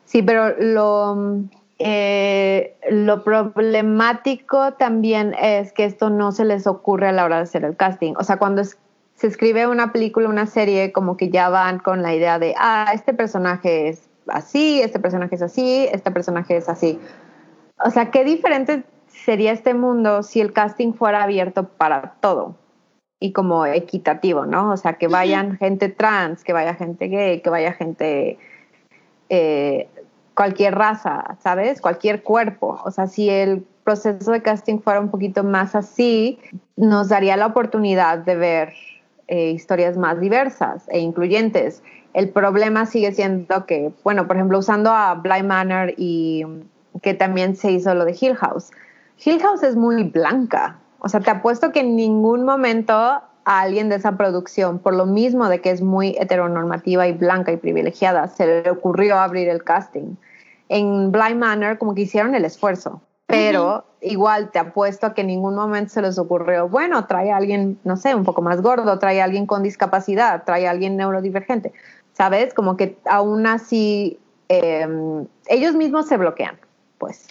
Speaker 1: Sí, pero lo, eh, lo problemático también es que esto no se les ocurre a la hora de hacer el casting. O sea, cuando se escribe una película, una serie, como que ya van con la idea de, ah, este personaje es así, este personaje es así, este personaje es así. O sea, qué diferente sería este mundo si el casting fuera abierto para todo y como equitativo, ¿no? O sea, que vayan gente trans, que vaya gente gay, que vaya gente eh, cualquier raza, ¿sabes? Cualquier cuerpo. O sea, si el proceso de casting fuera un poquito más así, nos daría la oportunidad de ver eh, historias más diversas e incluyentes. El problema sigue siendo que, bueno, por ejemplo, usando a Bly Manor y que también se hizo lo de Hill House. Hill House es muy blanca. O sea, te apuesto que en ningún momento a alguien de esa producción, por lo mismo de que es muy heteronormativa y blanca y privilegiada, se le ocurrió abrir el casting en Blind Manor como que hicieron el esfuerzo, pero igual te apuesto a que en ningún momento se les ocurrió, bueno, trae a alguien, no sé, un poco más gordo, trae a alguien con discapacidad, trae a alguien neurodivergente, ¿sabes? Como que aún así em, ellos mismos se bloquean, pues.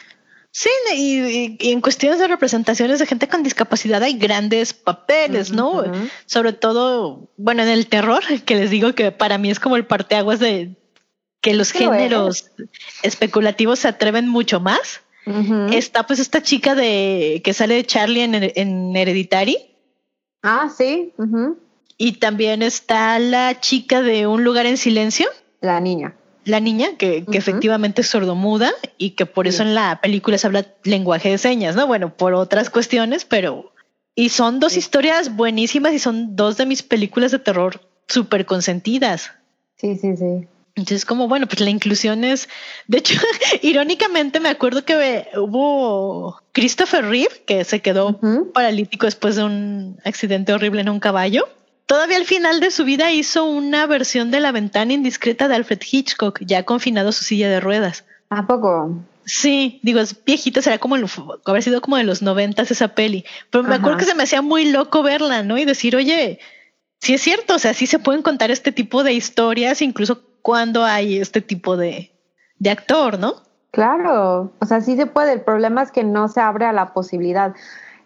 Speaker 2: Sí, y, en cuestiones de representaciones de gente con discapacidad hay grandes papeles, ¿no? Sobre todo, bueno, en el terror, que les digo que para mí es como el parteaguas de, que los géneros especulativos se atreven mucho más. Está pues esta chica de que sale de Charlie en, en Hereditary.
Speaker 1: Ah, sí.
Speaker 2: Y también está la chica de Un lugar en silencio.
Speaker 1: La niña.
Speaker 2: La niña, que, efectivamente es sordomuda y que por eso en la película se habla lenguaje de señas, ¿no? Bueno, por otras cuestiones, pero... Y son dos historias buenísimas y son dos de mis películas de terror súper consentidas.
Speaker 1: Sí, sí, sí.
Speaker 2: Entonces, como bueno, pues la inclusión es, de hecho, irónicamente me acuerdo que hubo Christopher Reeve, que se quedó paralítico después de un accidente horrible en un caballo. Todavía al final de su vida hizo una versión de La ventana indiscreta de Alfred Hitchcock, ya confinado a su silla de ruedas.
Speaker 1: ¿A poco?
Speaker 2: Sí, digo, es viejita, será como, haber sido como de los noventas esa peli. Pero me acuerdo que se me hacía muy loco verla, ¿no? Y decir, oye, sí es cierto, o sea, sí se pueden contar este tipo de historias, incluso cuando hay este tipo de, de actor, ¿no?
Speaker 1: Claro, o sea, sí se puede. El problema es que no se abre a la posibilidad.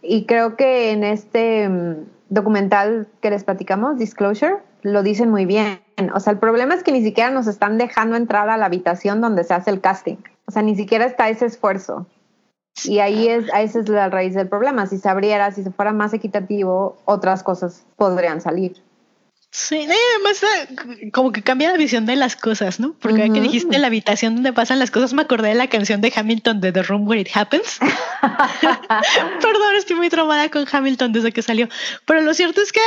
Speaker 1: Y creo que en este mm, documental que les platicamos, Disclosure, lo dicen muy bien. O sea, el problema es que ni siquiera nos están dejando entrar a la habitación donde se hace el casting. O sea, ni siquiera está ese esfuerzo. Y ahí es, esa es la raíz del problema. Si se abriera, si se fuera más equitativo, otras cosas podrían salir.
Speaker 2: Sí, además eh, como que cambia la visión de las cosas, ¿no? Porque uh que dijiste la habitación donde pasan las cosas, me acordé de la canción de Hamilton de The Room Where It Happens. Perdón, estoy muy traumada con Hamilton desde que salió. Pero lo cierto es que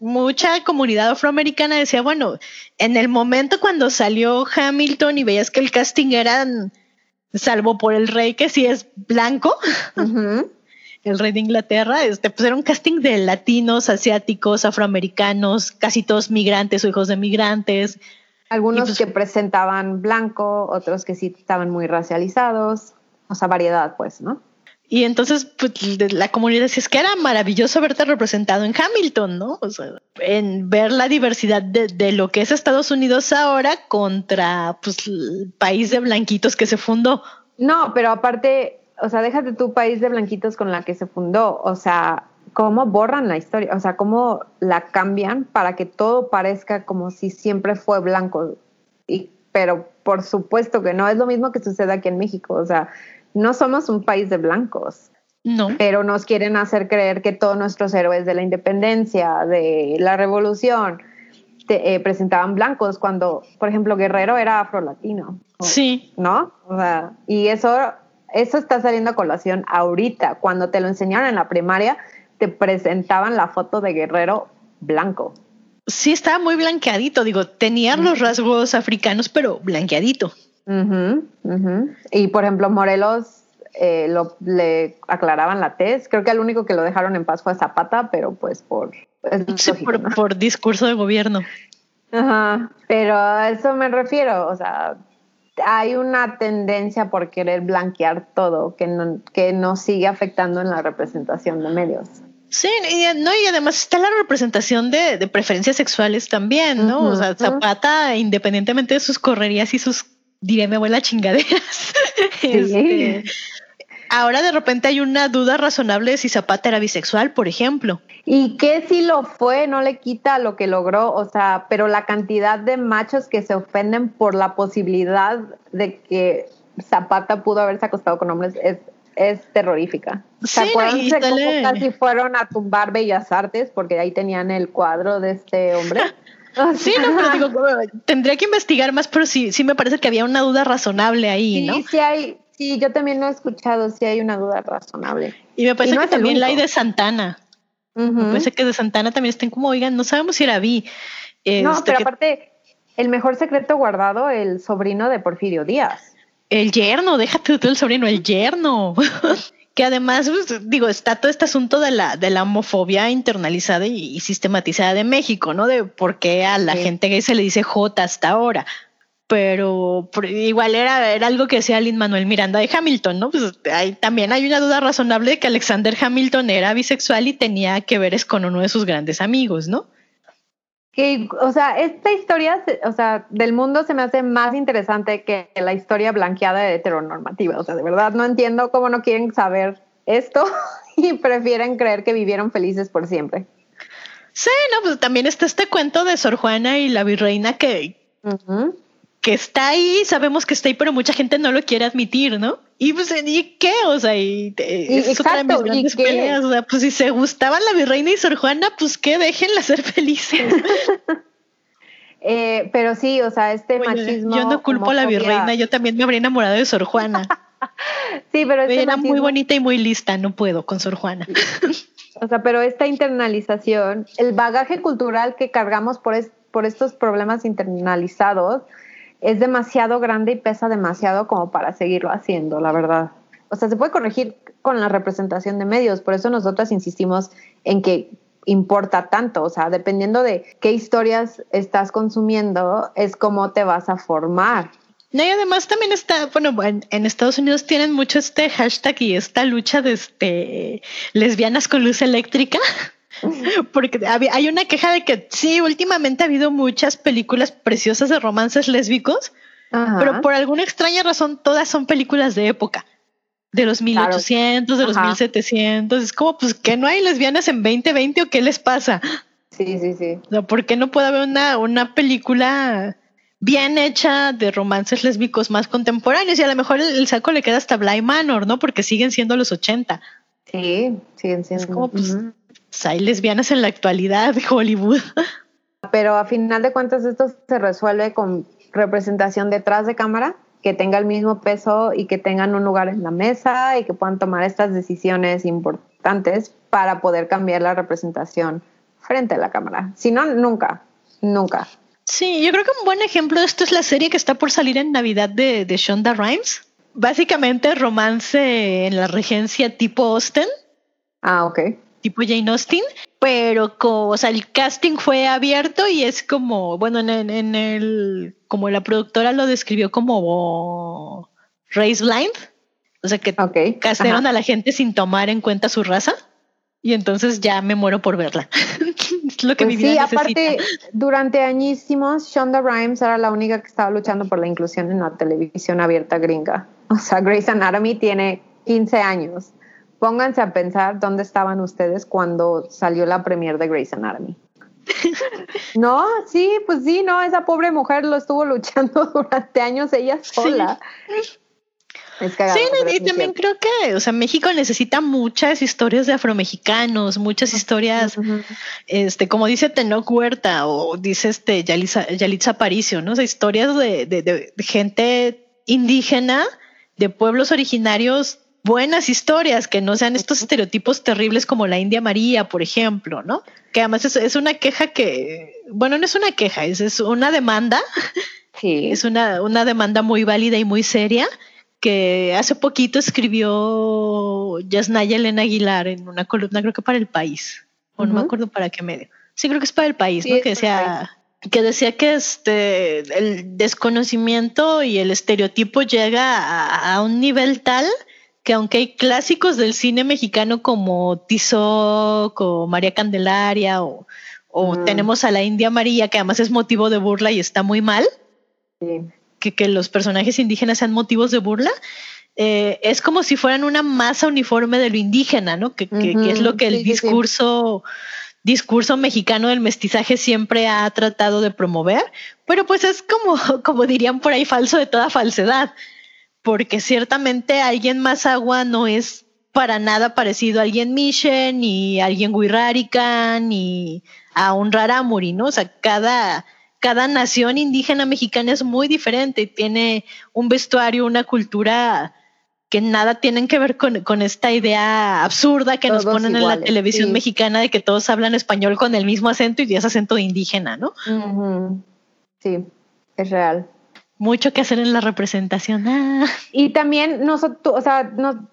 Speaker 2: mucha comunidad afroamericana decía, bueno, en el momento cuando salió Hamilton y veías que el casting era, salvo por el rey que sí es blanco, el rey de Inglaterra, este, pues era un casting de latinos, asiáticos, afroamericanos, casi todos migrantes o hijos de migrantes.
Speaker 1: Algunos pues que presentaban blanco, otros que sí estaban muy racializados, o sea, variedad, pues, ¿no?
Speaker 2: Y entonces, pues, la comunidad decía, es que era maravilloso verte representado en Hamilton, ¿no? O sea, en ver la diversidad de, de, lo que es Estados Unidos ahora contra, pues, el país de blanquitos que se fundó.
Speaker 1: No, pero aparte, o sea, déjate tu país de blanquitos con la que se fundó, o sea, cómo borran la historia, o sea, cómo la cambian para que todo parezca como si siempre fue blanco. Y, pero por supuesto que no, es lo mismo que sucede aquí en México, o sea, no somos un país de blancos.
Speaker 2: No.
Speaker 1: Pero nos quieren hacer creer que todos nuestros héroes de la independencia, de la revolución, te, eh, presentaban blancos cuando, por ejemplo, Guerrero era afrolatino.
Speaker 2: Sí.
Speaker 1: ¿No? O sea, y eso eso está saliendo a colación ahorita. Cuando te lo enseñaron en la primaria, te presentaban la foto de Guerrero blanco.
Speaker 2: Sí, estaba muy blanqueadito. Digo, tenía los rasgos africanos, pero blanqueadito.
Speaker 1: Y por ejemplo, Morelos eh, lo, le aclaraban la tez. Creo que el único que lo dejaron en paz fue Zapata, pero pues por.
Speaker 2: Sí, por, por discurso de gobierno.
Speaker 1: Ajá, pero a eso me refiero. O sea, hay una tendencia por querer blanquear todo que no, que nos sigue afectando en la representación de medios.
Speaker 2: Sí, y, no, y además está la representación de, preferencias sexuales también, ¿no? o sea, Zapata, independientemente de sus correrías y sus, diré mi abuela, chingaderas, este, ahora de repente hay una duda razonable de si Zapata era bisexual, por ejemplo.
Speaker 1: Y que si lo fue, no le quita lo que logró, o sea, pero la cantidad de machos que se ofenden por la posibilidad de que Zapata pudo haberse acostado con hombres es, es terrorífica. ¿Se acuerdan de cómo casi fueron a tumbar Bellas Artes? Porque ahí tenían el cuadro de este hombre.
Speaker 2: Sí, no, pero digo, tendría que investigar más, pero sí, sí me parece que había una duda razonable ahí, ¿no?
Speaker 1: Sí, sí hay, Sí, yo también lo he escuchado, sí hay una duda razonable.
Speaker 2: Y me parece que también la hay de Santana. Me parece que de Santana también estén como, oigan, no sabemos si era vi.
Speaker 1: no, este, pero aparte, el mejor secreto guardado, el sobrino de Porfirio Díaz.
Speaker 2: El yerno, déjate tú el sobrino, el yerno. que además, pues, digo, está todo este asunto de la, de la homofobia internalizada y, sistematizada de México, ¿no? De por qué a la gente gay se le dice J hasta ahora pero igual era, era algo que decía Lin Manuel Miranda de Hamilton, ¿no? Pues hay, también hay una duda razonable de que Alexander Hamilton era bisexual y tenía que ver es con uno de sus grandes amigos, ¿no?
Speaker 1: Que, o sea, esta historia, o sea, del mundo se me hace más interesante que la historia blanqueada de heteronormativa. O sea, de verdad no entiendo cómo no quieren saber esto y prefieren creer que vivieron felices por siempre.
Speaker 2: Sí, no, pues también está este cuento de Sor Juana y la virreina que, que está ahí, sabemos que está ahí, pero mucha gente no lo quiere admitir, ¿no? Y pues, ¿y qué? O sea, y, es otra de mis grandes peleas. O sea, pues si se gustaban la virreina y Sor Juana, pues que déjenla ser felices.
Speaker 1: eh, pero sí, o sea, este machismo.
Speaker 2: Yo no culpo a la virreina, yo también me habría enamorado de Sor Juana.
Speaker 1: sí, pero
Speaker 2: este era muy bonita y muy lista, no puedo con Sor Juana.
Speaker 1: o sea, pero esta internalización, el bagaje cultural que cargamos por, por estos problemas internalizados, es demasiado grande y pesa demasiado como para seguirlo haciendo, la verdad. O sea, se puede corregir con la representación de medios, por eso nosotras insistimos en que importa tanto, o sea, dependiendo de qué historias estás consumiendo, es cómo te vas a formar.
Speaker 2: No, y además también está, bueno, en, Estados Unidos tienen mucho este hashtag y esta lucha de este lesbianas con luz eléctrica. Porque había- hay una queja de que sí, últimamente ha habido muchas películas preciosas de romances lésbicos,
Speaker 1: Ajá.
Speaker 2: pero por alguna extraña razón todas son películas de época. De los 1800, de los
Speaker 1: Ajá.
Speaker 2: 1700. Es como, pues, que no hay lesbianas en 2020 o qué les pasa?
Speaker 1: Sí, sí, sí.
Speaker 2: O sea, ¿por qué no puede haber una, una película bien hecha de romances lésbicos más contemporáneos? Y a lo mejor el, el saco le queda hasta Bly Manor, ¿no? Porque siguen siendo los 80.
Speaker 1: Sí, siguen siendo.
Speaker 2: Es como, pues. Pues hay lesbianas en la actualidad de Hollywood.
Speaker 1: Pero a final de cuentas esto se resuelve con representación detrás de cámara, que tenga el mismo peso y que tengan un lugar en la mesa y que puedan tomar estas decisiones importantes para poder cambiar la representación frente a la cámara. Si no, nunca, nunca.
Speaker 2: Sí, yo creo que un buen ejemplo de esto es la serie que está por salir en Navidad de, de Shonda Rhimes. Básicamente romance en la regencia tipo Austen,
Speaker 1: Ah, ok.
Speaker 2: Tipo Jane Austen, pero co- o sea, el casting fue abierto y es como, bueno, en, en- en el, como la productora lo describió como race blind, o sea que
Speaker 1: Ok.
Speaker 2: castearon a la gente sin tomar en cuenta su raza y entonces ya me muero por verla. es lo que
Speaker 1: Pues
Speaker 2: mi vida
Speaker 1: sí,
Speaker 2: necesita.
Speaker 1: aparte, durante añísimos, Shonda Rhimes era la única que estaba luchando por la inclusión en la televisión abierta gringa. O sea, Grey's Anatomy tiene 15 años. Pónganse a pensar dónde estaban ustedes cuando salió la premier de Grey's Anatomy. No, sí, pues sí, no, esa pobre mujer lo estuvo luchando durante años ella sola. Es cagado,
Speaker 2: Sí, y también creo que, o sea, México necesita muchas historias de afromexicanos, muchas historias, este, como dice Tenoch Huerta o dice este Yalitza, Yalitza Aparicio, ¿no? O sea, historias de, de- de gente indígena, de pueblos originarios, buenas historias, que no sean estos estereotipos terribles como la India María, por ejemplo, ¿no? Que además es, es una queja que, bueno, no es una queja, es, es una demanda
Speaker 1: Sí.
Speaker 2: es una, una demanda muy válida y muy seria que hace poquito escribió Yasnaya Elena Aguilar en una columna, creo que para el país, o no me acuerdo para qué medio. Sí, creo que es para el país,
Speaker 1: Sí,
Speaker 2: ¿no? Que decía, que decía que este el desconocimiento y el estereotipo llega a, a un nivel tal que aunque hay clásicos del cine mexicano como Tizoc o María Candelaria o, o
Speaker 1: Mm.
Speaker 2: tenemos a la India María, que además es motivo de burla y está muy mal,
Speaker 1: sí.
Speaker 2: que, que los personajes indígenas sean motivos de burla, eh, es como si fueran una masa uniforme de lo indígena, ¿no? Que, que- que es lo que el
Speaker 1: sí, sí.
Speaker 2: discurso, discurso mexicano del mestizaje siempre ha tratado de promover, pero pues es como, como dirían por ahí, falso de toda falsedad, porque ciertamente alguien más agua no es para nada parecido a alguien Miche, ni a alguien Wixárika, ni a un Rarámuri, ¿no? O sea, cada, cada nación indígena mexicana es muy diferente y tiene un vestuario, una cultura que nada tienen que ver con, con esta idea absurda que nos ponen en la televisión
Speaker 1: sí.
Speaker 2: mexicana de que todos hablan español con el mismo acento y es acento de indígena, ¿no?
Speaker 1: Sí, es real.
Speaker 2: Mucho que hacer en la representación. Ah.
Speaker 1: Y también nosotros, o sea, no,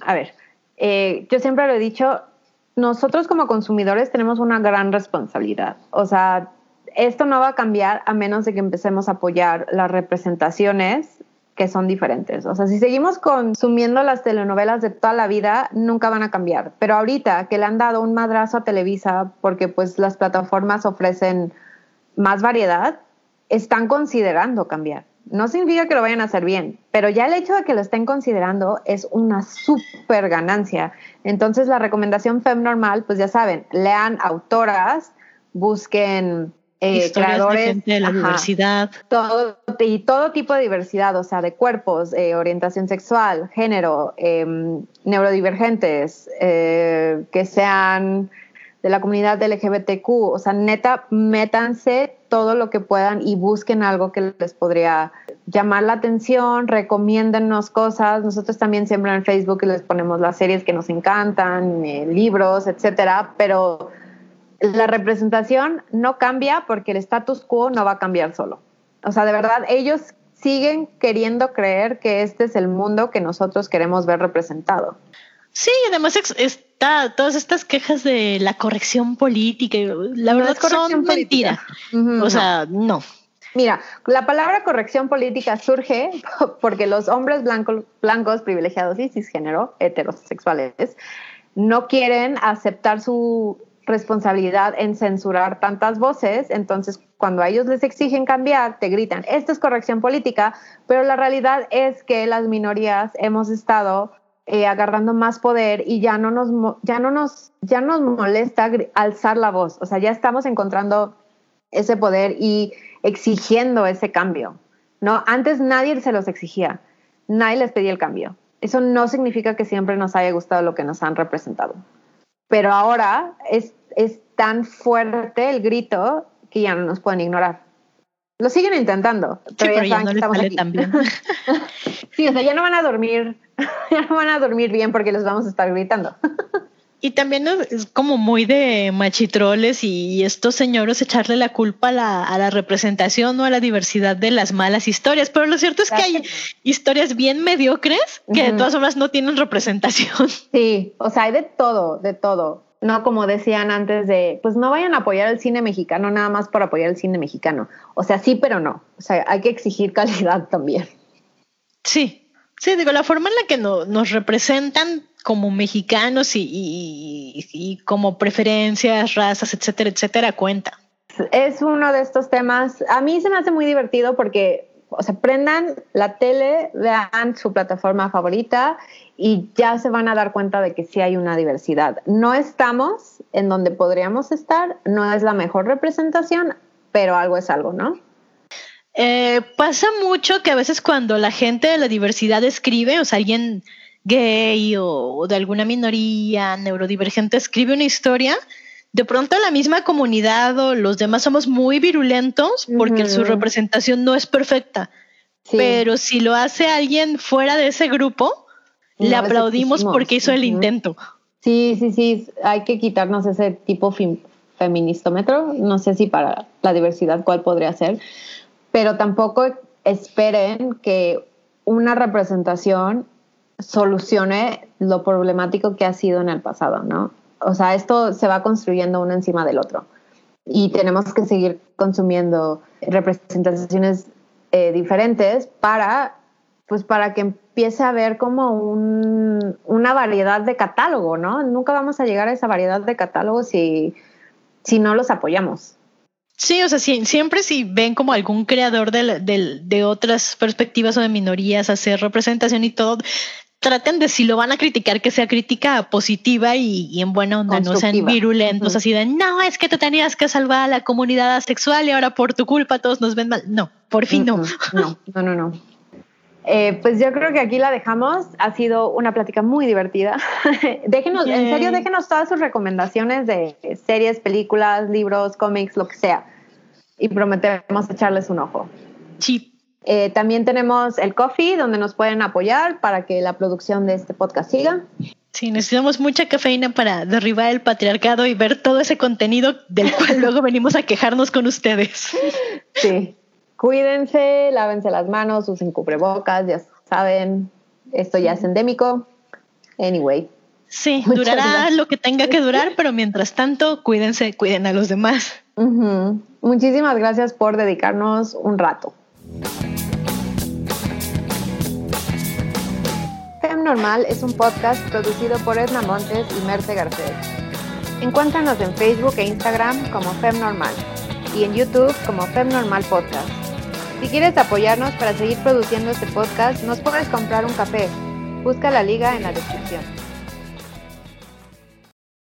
Speaker 1: a ver, eh, yo siempre lo he dicho, nosotros como consumidores tenemos una gran responsabilidad. O sea, esto no va a cambiar a menos de que empecemos a apoyar las representaciones que son diferentes. O sea, si seguimos consumiendo las telenovelas de toda la vida, nunca van a cambiar. Pero ahorita que le han dado un madrazo a Televisa porque pues las plataformas ofrecen más variedad, están considerando cambiar. No significa que lo vayan a hacer bien, pero ya el hecho de que lo estén considerando es una súper ganancia. Entonces la recomendación FEM normal, pues ya saben, lean autoras, busquen eh,
Speaker 2: de
Speaker 1: creadores
Speaker 2: gente de la
Speaker 1: ajá,
Speaker 2: diversidad.
Speaker 1: todo, y todo tipo de diversidad, o sea, de cuerpos, eh, orientación sexual, género, eh, neurodivergentes, eh, que sean de la comunidad LGBTQ, o sea, neta, métanse todo lo que puedan y busquen algo que les podría llamar la atención, recomiéndennos cosas. Nosotros también siempre en Facebook les ponemos las series que nos encantan, eh, libros, etcétera, pero la representación no cambia porque el status quo no va a cambiar solo. O sea, de verdad, ellos siguen queriendo creer que este es el mundo que nosotros queremos ver representado.
Speaker 2: Sí, además está todas estas quejas de la corrección política, la
Speaker 1: No
Speaker 2: verdad son
Speaker 1: política.
Speaker 2: mentira. O
Speaker 1: no.
Speaker 2: sea, no.
Speaker 1: Mira, la palabra corrección política surge porque los hombres blancos, blancos privilegiados y cisgénero, heterosexuales, no quieren aceptar su responsabilidad en censurar tantas voces, entonces cuando a ellos les exigen cambiar, te gritan, esto es corrección política, pero la realidad es que las minorías hemos estado eh, agarrando más poder y ya no nos ya no nos ya nos molesta alzar la voz, o sea, ya estamos encontrando ese poder y exigiendo ese cambio. No, antes nadie se los exigía, nadie les pedía el cambio. Eso no significa que siempre nos haya gustado lo que nos han representado. Pero ahora es, es tan fuerte el grito que ya no nos pueden ignorar. Lo siguen intentando,
Speaker 2: Sí,
Speaker 1: pero, ya saben
Speaker 2: no
Speaker 1: que
Speaker 2: bien.
Speaker 1: Sí, o sea, ya no van a dormir, ya no van a dormir bien porque los vamos a estar gritando.
Speaker 2: Y también es- como muy de machitroles y estos señores echarle la culpa a la, a la representación o a la diversidad de las malas historias. Pero lo cierto es que hay historias bien mediocres que de todas formas no tienen representación.
Speaker 1: Sí, o sea, hay de todo, de todo. No como decían antes de, pues no vayan a apoyar el cine mexicano nada más por apoyar el cine mexicano. O sea, sí, pero no. O sea, hay que exigir calidad también.
Speaker 2: Sí, sí, digo, la forma en la que no- nos representan como mexicanos y, y- y como preferencias, razas, etcétera, etcétera, cuenta.
Speaker 1: Es uno de estos temas, a mí se me hace muy divertido porque, o sea, prendan la tele, vean su plataforma favorita y ya se van a dar cuenta de que sí hay una diversidad. No estamos en donde podríamos estar, no es la mejor representación, pero algo es algo, ¿no?
Speaker 2: Eh, pasa mucho que a veces cuando la gente de la diversidad escribe, o sea, alguien gay o, o de alguna minoría neurodivergente escribe una historia, de pronto la misma comunidad o los demás somos muy virulentos porque su representación no es perfecta.
Speaker 1: Sí.
Speaker 2: Pero si lo hace alguien fuera de ese grupo, le aplaudimos porque hizo el intento.
Speaker 1: Sí, sí, sí, hay que quitarnos ese tipo fem- feministómetro, no sé si para la diversidad cuál podría ser, pero tampoco esperen que una representación solucione lo problemático que ha sido en el pasado, ¿no? O sea, esto se va construyendo uno encima del otro y tenemos que seguir consumiendo representaciones eh, diferentes para pues para que empiece a haber como un- una variedad de catálogo, ¿no? Nunca vamos a llegar a esa variedad de catálogo si, si no los apoyamos.
Speaker 2: Sí, o sea, si- siempre si ven como algún creador de, del- de otras perspectivas o de minorías hacer representación y todo, traten de si lo van a criticar, que sea crítica positiva y, y en buena onda, no sean virulentos así de, no, es que te tenías que salvar a la comunidad asexual y ahora por tu culpa todos nos ven mal. No, por fin no.
Speaker 1: No, no, no, no. Eh, pues yo creo que aquí la dejamos. Ha sido una plática muy divertida. déjenos, en serio, déjenos todas sus recomendaciones de series, películas, libros, cómics, lo que sea. Y prometemos echarles un ojo.
Speaker 2: Sí,
Speaker 1: Eh, también tenemos el coffee, donde nos pueden apoyar para que la producción de este podcast siga.
Speaker 2: sí, necesitamos mucha cafeína para derribar el patriarcado y ver todo ese contenido del cual luego venimos a quejarnos con ustedes.
Speaker 1: Sí. Cuídense, lávense las manos, usen cubrebocas, ya saben, esto ya es endémico. Anyway,
Speaker 2: Sí,
Speaker 1: Muchas
Speaker 2: durará
Speaker 1: gracias.
Speaker 2: lo que tenga que durar, pero mientras tanto, cuídense, cuiden a los demás.
Speaker 1: muchísimas gracias por dedicarnos un rato. Fem Normal es un podcast producido por Edna Montes y Merce Garcés. Encuéntranos en Facebook e Instagram como Fem Normal y en YouTube como Fem Normal Podcast. Si quieres apoyarnos para seguir produciendo este podcast, nos puedes comprar un café. Busca la liga en la descripción.